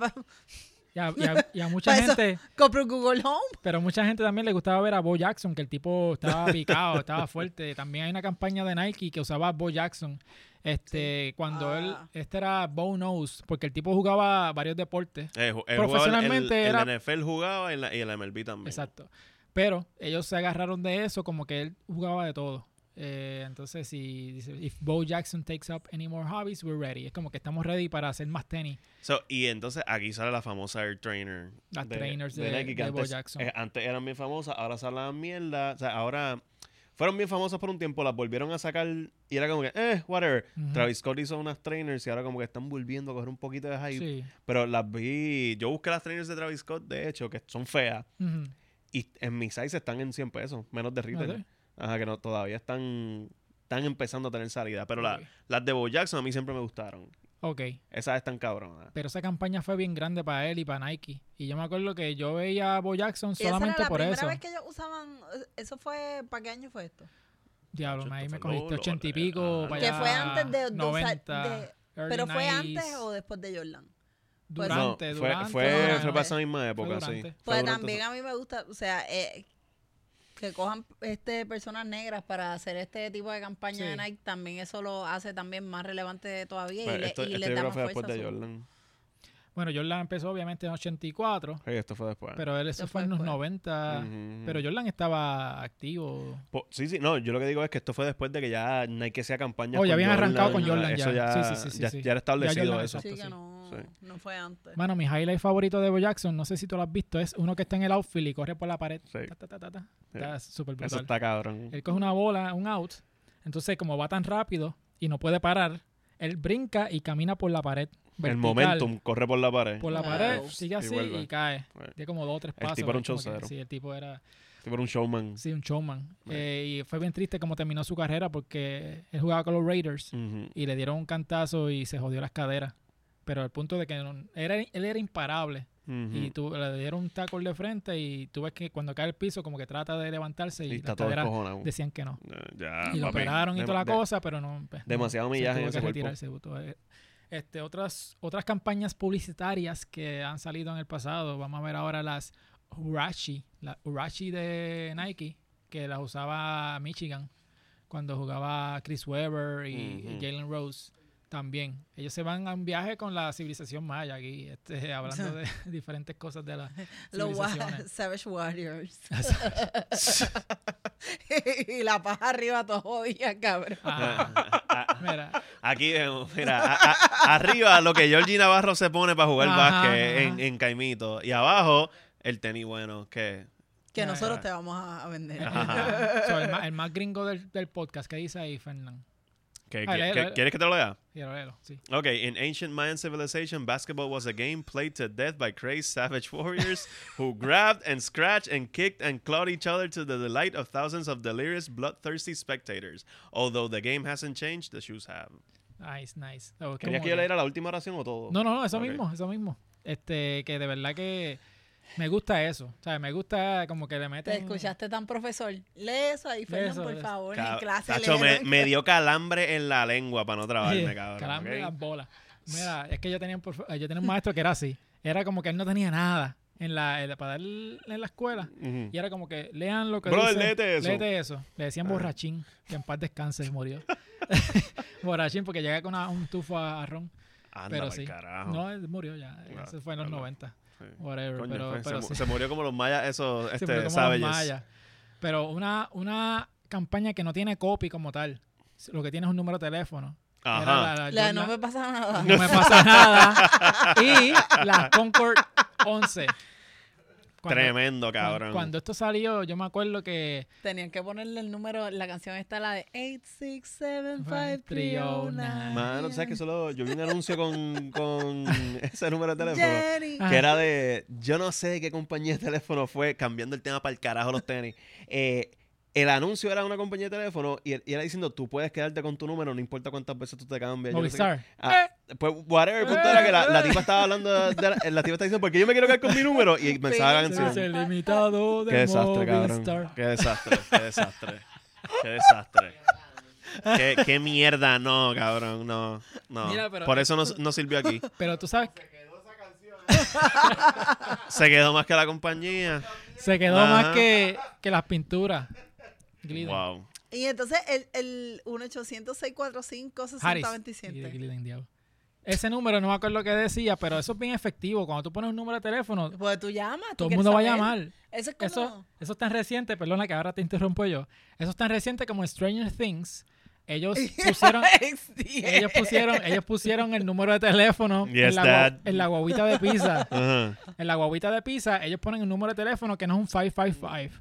Y a, y a- y a mucha gente,
compro Google Home.
pero mucha gente también le gustaba ver a Bo Jackson, que el tipo estaba picado, estaba fuerte. También hay una campaña de Nike que usaba a Bo Jackson. Este, cuando
Ah.
él, este era Bo Knows, porque el tipo jugaba varios deportes.
Eh, él
Profesionalmente
jugaba, el, el,
era-
el NFL jugaba y, la, y el MLB también.
Exacto. Pero ellos se agarraron de eso como que él jugaba de todo. Eh, entonces, si dice, if Bo Jackson takes up any more hobbies, we're ready. Es como que estamos ready para hacer más tenis.
So, y entonces aquí sale la famosa Air Trainer.
Las trainers de-
Nike, que
de Bo Jackson.
eh, antes eran bien famosas, ahora salen las mierda. O sea, ahora fueron bien famosas por un tiempo, las volvieron a sacar y era como que, eh, whatever. Travis Scott hizo unas trainers y ahora como que están volviendo a coger un poquito de hype.
Sí.
Pero las vi, yo busqué las trainers de Travis Scott, de hecho, que son feas. Y en mi size están en 100 pesos, menos de retail. Ajá, que no, todavía están, están empezando a tener salida. Pero la- las de Bo Jackson a mí siempre me gustaron.
Ok.
Esas están cabronas.
Pero esa campaña fue bien grande para él y para Nike. Y yo me acuerdo que yo veía a Bo Jackson
Y esa era
solamente
la
por
primera
eso.
vez que ellos usaban... ¿Eso fue... ¿Para qué año fue esto?
Diablo, ahí me cogiste
lo-
ochenta y pico. para
Que
allá,
fue antes de, de usar-
90,
de-
early
pero fue
90s,
antes o después de Jordan.
No,
Durante,
fue,
durante.
fue,
durante.
fue para esa misma
Fue
época, sí.
Pues también a mí me gusta, o sea, eh, que cojan este personas negras para hacer este tipo de campaña
Sí.
de Nike, también eso lo hace también más relevante todavía y,
Pues
le,
esto,
y
este yo
da más fuerza.
de Jordan.
Bueno, Jordan empezó obviamente en 84,
Sí, esto fue después.
pero él eso
Eso
fue en los
después.
90.
Ujú.
Pero Jordan estaba activo.
Po- Sí, sí, no, yo lo que digo es que esto fue después de que ya Nike hacía campaña.
Oh, ya habían arrancado con Jordan
Eso
ya.
ya,
Sí, sí, sí, sí,
ya,
sí.
ya era establecido
Jordan,
eso.
Sí,
Exacto,
que
sí.
no,
Sí.
no fue antes.
Mano, mi highlight favorito de Bo Jackson, no sé si tú lo has visto, es uno que está en el outfield y corre por la pared.
Sí.
Ta, ta, ta, ta, ta.
Sí.
Está súper
Eso
brutal.
está cabrón.
Él coge una bola, un out. Entonces, como va tan rápido y no puede parar, él brinca y camina por la pared.
El momentum corre por la pared.
Por la
Wow.
pared, sigue así y cae.
Right.
Tiene como dos o tres
El
pasos.
tipo era un showcero.
Sí, el tipo era
Tipo era un showman.
sí, un showman.
Right.
Eh, y fue bien triste como terminó su carrera porque él jugaba con los Raiders y le dieron un cantazo y se jodió las caderas. Pero al punto de que no- era, él era imparable. Y tú, le dieron un tackle de frente y tú ves que cuando cae al piso como que trata de levantarse y,
Y
las
está todo
caderas decían que no.
Eh, Ya,
y lo
papi.
operaron y toda la cosa, pero no. pues, no,
demasiado
se
millaje en
tuvo
ese
que
cuerpo.
retirarse. Eh, Este, otras, otras campañas publicitarias que han salido en el pasado. Vamos a ver ahora las Urashi. La Urashi de Nike, que las usaba Michigan cuando jugaba Chris Webber y. Jalen Rose. También. Ellos se van a un viaje con la civilización maya aquí, este, hablando de diferentes cosas de las
Los. Savage Warriors. y la paja arriba todo jodida, cabrón.
Ajá. Mira,
Aquí vemos, mira, a- a- arriba lo que Georgie Navarro se pone para jugar
Ajá,
básquet
ajá.
en, en Caimito. Y abajo, el tenis bueno, que
Que nosotros te vamos a, vender.
Ajá.
so, el, más, el más gringo del, del podcast, ¿qué dice ahí, Fernán?
Que-
Ah,
que-
léelo, léelo.
¿Quieres que te lo lea?
Quiero leerlo, sí.
Okay, in ancient Mayan civilization, basketball was a game played to death by crazed savage warriors who grabbed and scratched and kicked and clawed each other to the delight of thousands of delirious, bloodthirsty spectators. Although the game hasn't changed, the shoes have.
Nice, nice. Es
¿Querías que yo leyera la última oración o todo?
No, no, no, eso
Ok.
mismo, eso mismo. Este, que de verdad que me gusta eso. O sea, me gusta como que le
Te
meten...
escuchaste tan profesor. Lee eso ahí, Fernando,
eso,
por favor. En clase.
Tacho, me, dio calambre en la lengua para no trabarme,
Sí,
cabrón.
calambre en las bolas. Mira, es que yo tenía, un, profe- yo tenía un maestro que era así. Era como que él no tenía nada en la, en la- para dar en la escuela. Y era como que lean lo que
Brother,
dice.
léete eso.
léete eso. Le decían
Ah.
borrachín, que en paz descanse, murió. borrachín porque llega con una- un tufo a, a ron.
Anda
Pero sí.
carajo.
No, él murió ya. Eso fue en los
verdad.
90.
Sí.
Whatever.
Coño,
pero, pero
se,
sí.
se murió como los mayas,
murió
este,
como los
savages.
mayas. Pero una, una campaña que no tiene copy como tal. Lo que tiene es un número de teléfono.
Ajá.
la- la
La, no me pasa nada.
no me pasa nada. Y la Concord 11. Cuando-
Tremendo, cabrón.
Cuando esto salió, yo me acuerdo que
Tenían que ponerle el número, la canción está la de 8675309.
Mano, tú sabes que solo yo vi un anuncio con, con ese número de teléfono.
Jenny.
Que era de, yo no sé de qué compañía de teléfono fue, cambiando el tema para el carajo los tenis. Eh, el anuncio era una compañía de teléfono y, y era diciendo, tú puedes quedarte con tu número, no importa cuántas veces tú te cambies. yo no sé.
Movistar.
Ah, pues, whatever, el punto era que la, la tipa estaba hablando, de la, la tipa está diciendo, ¿por qué yo me quiero quedar con mi número? Y me estaba canción.
es el limitado de
Qué desastre, cabrón.
Movistar.
Qué desastre, qué desastre. Qué desastre. Qué, qué mierda, no, cabrón, no. no.
Mira, pero-
Por eso no, no sirvió aquí.
Pero tú sabes,
Se quedó más que la compañía.
se quedó
Ajá.
más que, que las pinturas. Glidden.
Wow.
Y entonces el, el 1-800-645-6027.
Glidden, Glidden, diablo. Ese número no me acuerdo lo que decía, pero eso es bien efectivo. Cuando tú pones un número de teléfono,
Pues tú llamas. tú
todo el mundo va a
saber.
llamar.
Eso es como...
Eso, eso es tan reciente, perdona que ahora te interrumpo yo. Eso es tan reciente como en Stranger Things. Ellos pusieron, ellos pusieron, ellos pusieron el número de teléfono
Yes,
en, la, en la guaguita de pizza. En la guaguita de pizza, ellos ponen un número de teléfono que no es un 555.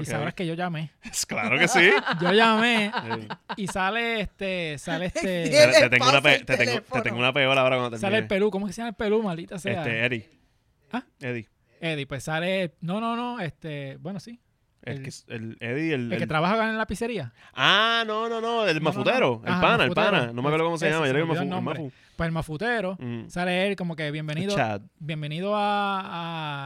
Y sabrás que yo llamé.
Claro que sí.
Yo llamé
Sí.
y sale este, sale este,
Te, te tengo una pe- te, tengo, te tengo una peor ahora cuando
sale el. Perú. ¿Cómo es que se llama el Perú, maldita sea?
Este, Eddie.
¿Ah?
Eddie.
Eddie, pues sale, no, no, no, este, bueno, sí.
El,
El-
que, el Eddie, el,
El que
el-
trabaja en la pizzería.
Ah, no, no, no, el
no,
mafutero,
no.
el
Ajá,
pana, el pana. No me acuerdo cómo se
Ese,
llama. Yo creo que el mafu.
nombre.
el mafu.
Pues el mafutero
Mm.
sale él como que bienvenido,
Chad.
bienvenido a,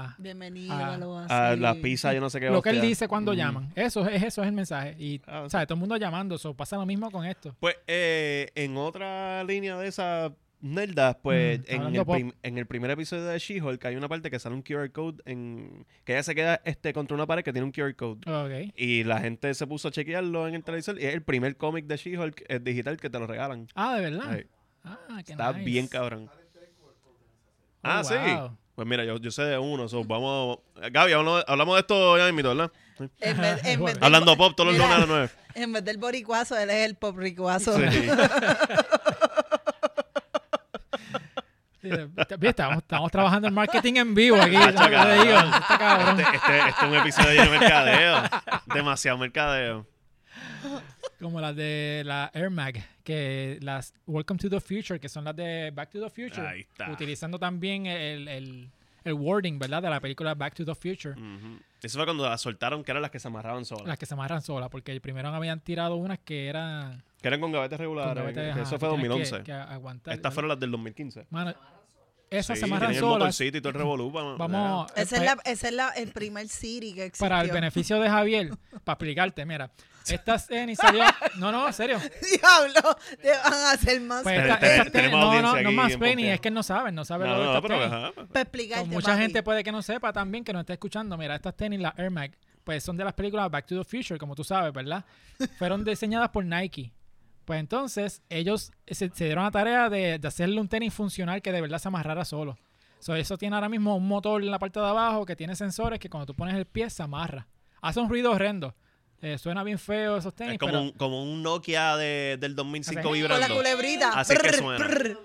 a,
Bienvenido a lo así.
A la pizza, yo no sé qué.
Lo que él dice cuando
Ujú.
llaman. Eso es, eso es el mensaje. Y,
Ah,
¿sabes? Todo el mundo llamando. Eso pasa lo mismo con esto.
Pues eh, en otra línea de esas nerdas, pues
Mm,
en, el prim- en el primer episodio de She-Hulk hay una parte que sale un QR code en que ella se queda este contra una pared que tiene un QR code. Y la gente se puso a chequearlo en el televisor y es el primer cómic de She-Hulk eh, digital que te lo regalan.
Ah, ¿de verdad?
Ay,
Ah, qué
está
nice.
bien cabrón.
Oh,
ah, sí. Pues mira, yo, yo sé de uno. so, vamos. Gaby, hablamos, hablamos de esto ya mismo, ¿verdad? Sí.
En vez, en vez
Hablando pop todos los lunes a las 9.
En vez del boricuazo, él es el pop ricuazo.
Sí.
Estamos, estamos trabajando en marketing en vivo aquí.
Cabrón. Este, este, este es un episodio lleno de mercadeo. Demasiado mercadeo.
Como las de la Air Mag, que las Welcome to the Future, que son las de Back to the Future.
Ahí está.
Utilizando también el, el, el wording, ¿verdad? De la película Back to the Future.
Eso fue cuando las soltaron, que eran las que se amarraban solas.
Las que se amarran solas, porque primero habían tirado unas que eran...
Que eran con gavetes regulares.
ajá,
eso fue
tienes
2011.
Que, que.
Estas fueron las del 2015.
Mano, esas
Sí,
se amarran
el
solas.
motorcito y todo el revolú.
Vamos... eh,
Ese es,
pa-
la, ese es la, el primer Siri que existió.
para el beneficio de Javier, para explicarte, mira, estas tenis salió... No, no, en serio.
Diablo, te van a hacer más.
Pues esta- tenis, no, no, no más
en
penny, es que no saben, no saben lo de
no, pero.
Para explicarte,
Pues mucha
papi.
gente puede que no sepa también, que nos está escuchando. Mira, estas tenis, las Air Mag, pues son de las películas Back to the Future, como tú sabes, ¿verdad? Fueron diseñadas por Nike. Pues entonces, ellos se, se dieron la tarea de, de hacerle un tenis funcional que de verdad se amarrara solo. So, eso tiene ahora mismo un motor en la parte de abajo que tiene sensores que cuando tú pones el pie se amarra. Hace un ruido horrendo. Eh, suena bien feo esos tenis,
Es como,
pero
un, como un Nokia de, del 2005
Así.
Con la
vibrando.
culebrita.
Así que suena.
prr.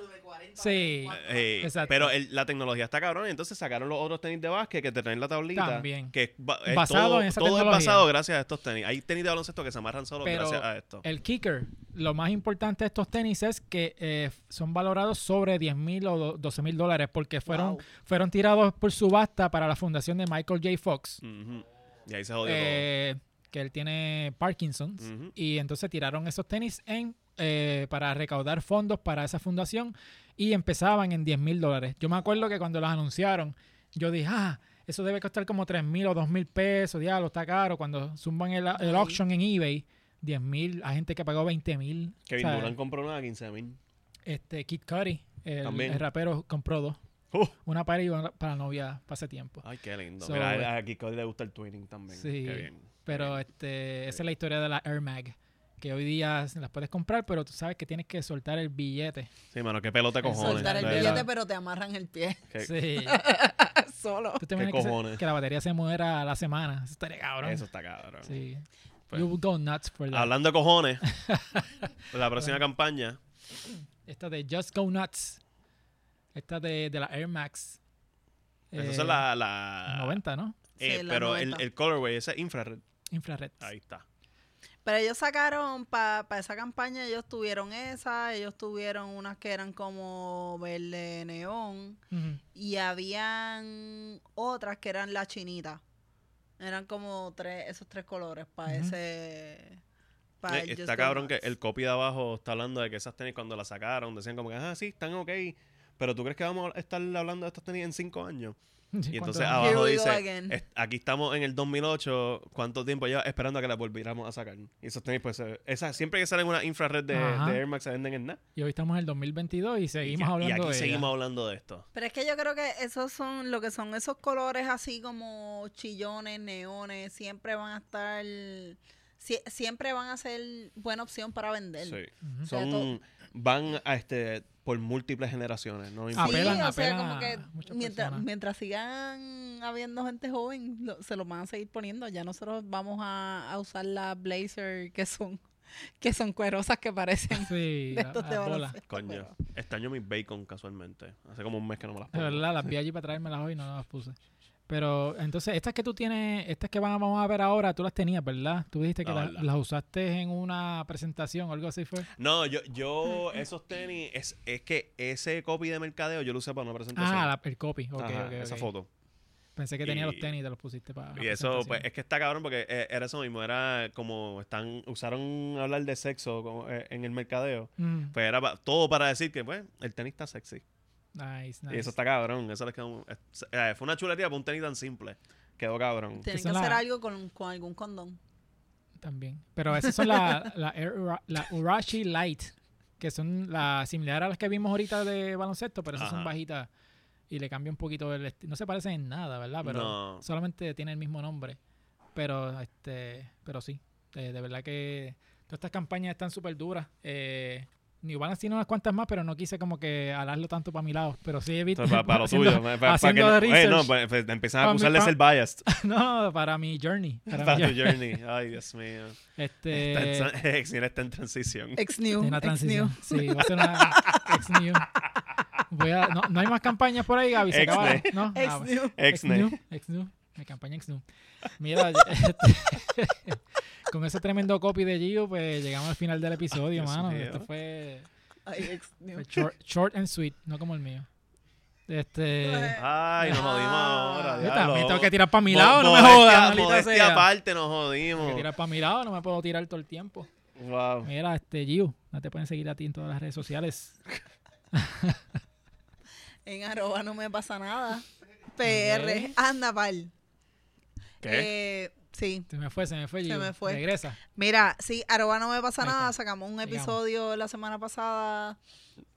Sí,
Eh,
Exacto.
pero el- la tecnología está cabrón. Entonces sacaron los otros tenis de básquet que te traen la tablita.
También.
Que es, ba- es
Basado
todo,
en esa
todo es basado gracias a estos tenis. Hay tenis de baloncesto que se amarran solos
Pero
gracias a esto.
el kicker, lo más importante de estos tenis es que eh, son valorados sobre 10 mil o do- 12 mil dólares porque fueron,
Wow.
fueron tirados por subasta para la fundación de Michael J. Fox.
Y ahí se jodió
eh, que él tiene Parkinson's. Y entonces tiraron esos tenis en eh, para recaudar fondos para esa fundación y empezaban en 10 mil dólares. Yo me acuerdo que cuando los anunciaron, yo dije, ah, eso debe costar como 3 mil o 2 mil pesos, diablo, está caro. Cuando zumban el, el auction en eBay, 10 mil, hay gente que pagó 20 mil.
Kevin Durant compró una a 15 mil.
Este, Kid Cudi, el, rapero, compró dos.
Uh.
Una para y una para la novia para ese tiempo.
Ay, qué lindo.
So,
Mira,
eh,
a Kid Cudi le gusta el twinning también.
Sí,
Qué bien.
Pero este, esa es la historia de la Air Mag. Que hoy día las puedes comprar, pero tú sabes que tienes que soltar el billete.
Sí, mano, qué pelota de cojones.
Soltar el
de
billete, pero te amarran el pie.
Qué-
Sí.
Solo.
¿Tú te
¿Qué
imaginas que, se-
cojones?
que la batería se muera a la semana? Eso estaría cabrón.
Eso está cabrón.
Sí.
Pues-
you will go nuts for that.
Hablando de cojones, la próxima campaña.
Esta de Just Go Nuts. Esta de, de la Air Max.
Esa
Eh,
es la. la
90, ¿no?
eh,
Sí, la
pero el,
90.
el colorway, ese es infrared.
Infrared.
Ahí está.
Pero ellos sacaron, para esa campaña, ellos tuvieron esa, ellos tuvieron unas que eran como verde neón, y habían otras que eran la chinita. Eran como tres, esos tres colores para ese... pa'
Eh, está cabrón que el copy de abajo está hablando de que esas tenis cuando las sacaron decían como que, ah, sí, están ok. Pero tú crees que vamos a estar hablando de estas tenis en cinco años? Y
¿cuánto
entonces
es?
abajo dice,
again.
"Est- aquí estamos en el 2008, ¿cuánto tiempo lleva esperando a que las volviéramos a sacar? Y esos tenis, pues, eh, esas, siempre que salen una infrared de, de Air Max se venden en nada.
Y hoy estamos en el 2022 y seguimos
y,
hablando
y aquí
de
seguimos
ella.
hablando de esto.
Pero es que yo creo que esos son lo que son esos colores así como chillones, neones, siempre van a estar sie- siempre van a ser buena opción para vender.
Sí.
Sea,
Son, van a este por múltiples generaciones, ¿no?
Sí,
importa.
Apelan,
o sea,
apelan
como que
a
mientras, mientras sigan habiendo gente joven, lo- se los van a seguir poniendo. Ya nosotros vamos a, a usar las blazer que son que son cuerosas que parecen
Sí,
de
la-
estos de
las bolas.
baloncesto,
Coño, este año mis bacon casualmente. Hace como un mes que no me las
De
pongo.
verdad, las vi allí para traérmelas hoy y no las puse. Pero entonces, estas que tú tienes, estas que vamos a ver ahora, tú las tenías, ¿verdad? Tú dijiste que
No,
la-
¿verdad?
las usaste en una presentación o algo así fue.
No, yo, yo esos tenis, es, es que ese copy de mercadeo yo lo usé para una presentación.
Ah, la- el copy. Ok,
Ajá,
ok,
esa foto.
Pensé que tenía los tenis y te los pusiste para.
Y eso, pues, es que está cabrón porque eh, era eso mismo, era como están, usaron hablar de sexo como, eh, en el mercadeo.
Mm.
Pues era pa- todo para decir que, pues, el tenis está sexy.
Nice,
Y eso está cabrón. Eso les quedó, es- eh, fue una chulería para un tenis tan simple. Quedó cabrón.
Tienen que hacer algo con, con algún condón.
También. Pero esas son las la, la Urashi Light, que son las similares a las que vimos ahorita de baloncesto, pero esas son bajitas y le cambia un poquito el estilo. No se parecen en nada, ¿verdad? Pero
No.
solamente tiene el mismo nombre. Pero este pero sí, de, de verdad que todas estas campañas están súper duras. Eh, New Balance tiene unas cuantas más, pero no quise como que alarlo tanto para mi lado. Pero sí he visto.
Para, para lo
haciendo-
tuyo. Para, para que no,
research.
eh, no, pues, pues, empiezan a
Pa' mi-
acusar de
pa-
ser biased
no, para mi journey. Para,
para
mi
tu
journey.
Ay, Dios mío.
Este,
Está en- Exniel está en transición.
Ex new.
Una
ex
transición.
new.
Sí, va a ser una ex new. Voy a, no, no hay más campañas por ahí, Gaby. Se
Ex new.
¿no?
Ex
Ah,
new.
ex new. Ex new. Mi campaña ex new. Mira, este, con ese tremendo copy de Gio, pues llegamos al final del episodio,
Dios
mano.
mío.
Esto fue,
Ay,
short, short and sweet, no como el mío. Este.
Ay, nos jodimos ahora.
Yo también tengo que tirar para mi
Mo-
lado, no me jodas,
Modestia aparte, nos
Tengo que
jodimos.
tirar para mi lado, no me puedo tirar todo el tiempo.
Wow.
Mira, este Gio, no te pueden seguir a ti en todas las redes sociales.
En arroba no me pasa nada. PR. Anda, pal.
¿Qué?
Eh, sí.
Se me fue, se me fue,
Se me fue.
Regresa.
Mira, sí, arroba no me pasa
Ahí
nada.
está.
Sacamos un episodio la semana pasada.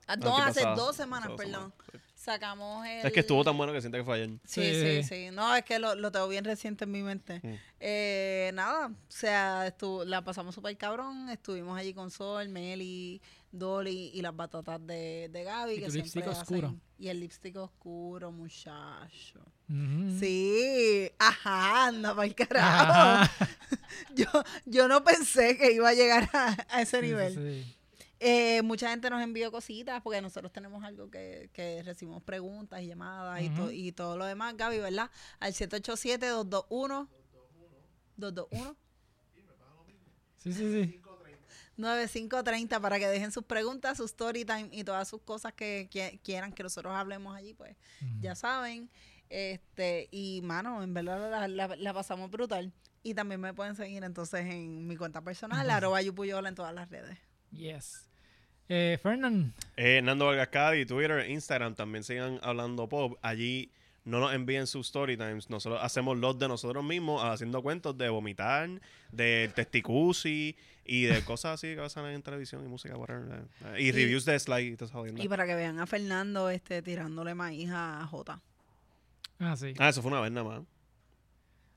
Ah, No, hace dos semanas,
Dos
perdón.
semanas.
Sacamos el...
Es que estuvo tan bueno que siento que fue ayer.
Sí,
Sí.
sí, sí. No, es que lo, lo tengo bien reciente en mi mente.
Mm.
Eh, nada, o sea, estu- la pasamos súper cabrón. Estuvimos allí con Sol, Meli, Dolly y las batatas de, de Gaby.
Y
que
tu
siempre
lipstick
hacen-
oscuro.
Y el lipstick oscuro, muchacho. Sí, ajá, anda para el carajo.
Ajá.
Yo, yo no pensé que iba a llegar a, a ese
Sí,
nivel.
sí.
Eh, mucha gente nos envió cositas porque nosotros tenemos algo que, que recibimos preguntas y llamadas y, to- y todo lo demás, Gaby, ¿verdad? Al 787-221. 221
Sí, sí, sí.
9530 para que dejen sus preguntas, su story time y todas sus cosas que, que quieran que nosotros hablemos allí, pues ya saben. Este, y mano, en verdad la, la- la pasamos brutal. Y también me pueden seguir entonces en mi cuenta personal, arroba yupuyola en todas las redes.
Yes. Eh, Fernand,
Eh, Nando Vargas Cadi, Twitter, Instagram, también sigan hablando pop. Allí no nos envíen sus story times. Nosotros hacemos los de nosotros mismos haciendo cuentos de vomitar, de testicusi y de cosas así que pasan en televisión y música, whatever. eh, Y,
Y-
reviews de Sly y.
Y para que vean a Fernando este tirándole maíz a Jota.
Ah, sí.
Ah, eso fue una vez nada más.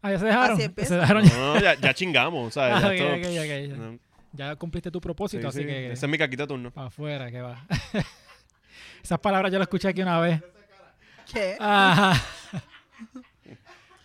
Ah, ya se dejaron. Ya se dejaron.
No, no, ya, ya chingamos, ¿sabes?
Ah,
Ya, todo-
ya.
No,
Ya cumpliste tu
sí,
propósito, así
sí.
que
Ese es mi caquita turno.
para afuera que va. Esas palabras yo las escuché aquí una vez.
¿Qué?
Ajá.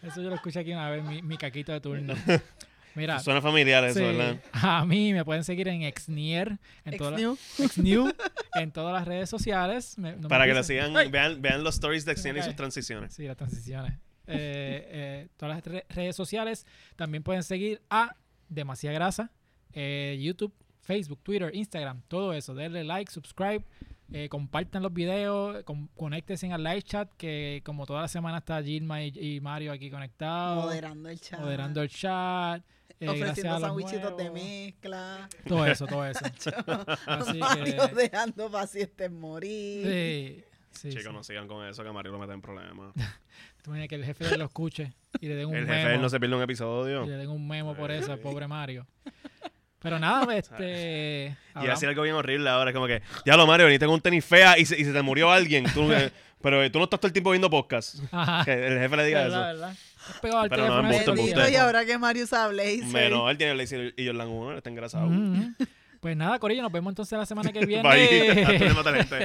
Eso yo lo escuché aquí una vez, mi, mi caquito de turno. Mira,
Suena familiar eso,
sí,
¿verdad?
a mí me pueden seguir en Exnier, en, las-
Ex-new.
En todas las redes sociales. Me- no me
Para que la sigan, vean, vean los stories de Xenia y sus transiciones.
Sí, las transiciones. Eh, eh, todas las re- redes sociales. También pueden seguir a Demasiada Grasa, eh, YouTube, Facebook, Twitter, Instagram, todo eso. Denle like, subscribe, eh, compartan los videos, con, conéctense al live chat, que como toda la semana está Gilma y, y Mario aquí conectados,
Moderando el chat.
moderando el chat. Eh,
ofreciendo
a los
sandwichitos de mezcla.
Todo eso, todo eso. Así
Mario
que-
dejando pacientes morir.
Sí, sí,
Chicos,
sí.
no sigan con eso, que Mario lo mete en problemas.
Tú que el jefe lo escuche y le den un
El
memo.
jefe no se pierde un
Y
episodio.
le den un memo por eso al pobre Mario. Pero nada, este.
Y decir algo bien horrible ahora, es como que, ya lo Mario, veniste con un tenis fea y se, y se te murió alguien. Tú, pero eh, tú no estás todo el tiempo viendo podcast.
Ajá.
Que el jefe le diga
¿Verdad,
eso.
verdad? Pegado al
Pero no,
teléfono
embuste, embuste.
Bendito, y ahora que Mario usa Blazer.
Menos él tiene el Lazy y Jordan 1, él está engrasado.
Ujú. Pues nada, Corillo, nos vemos entonces la semana que viene.
Bye. Tenemos talento.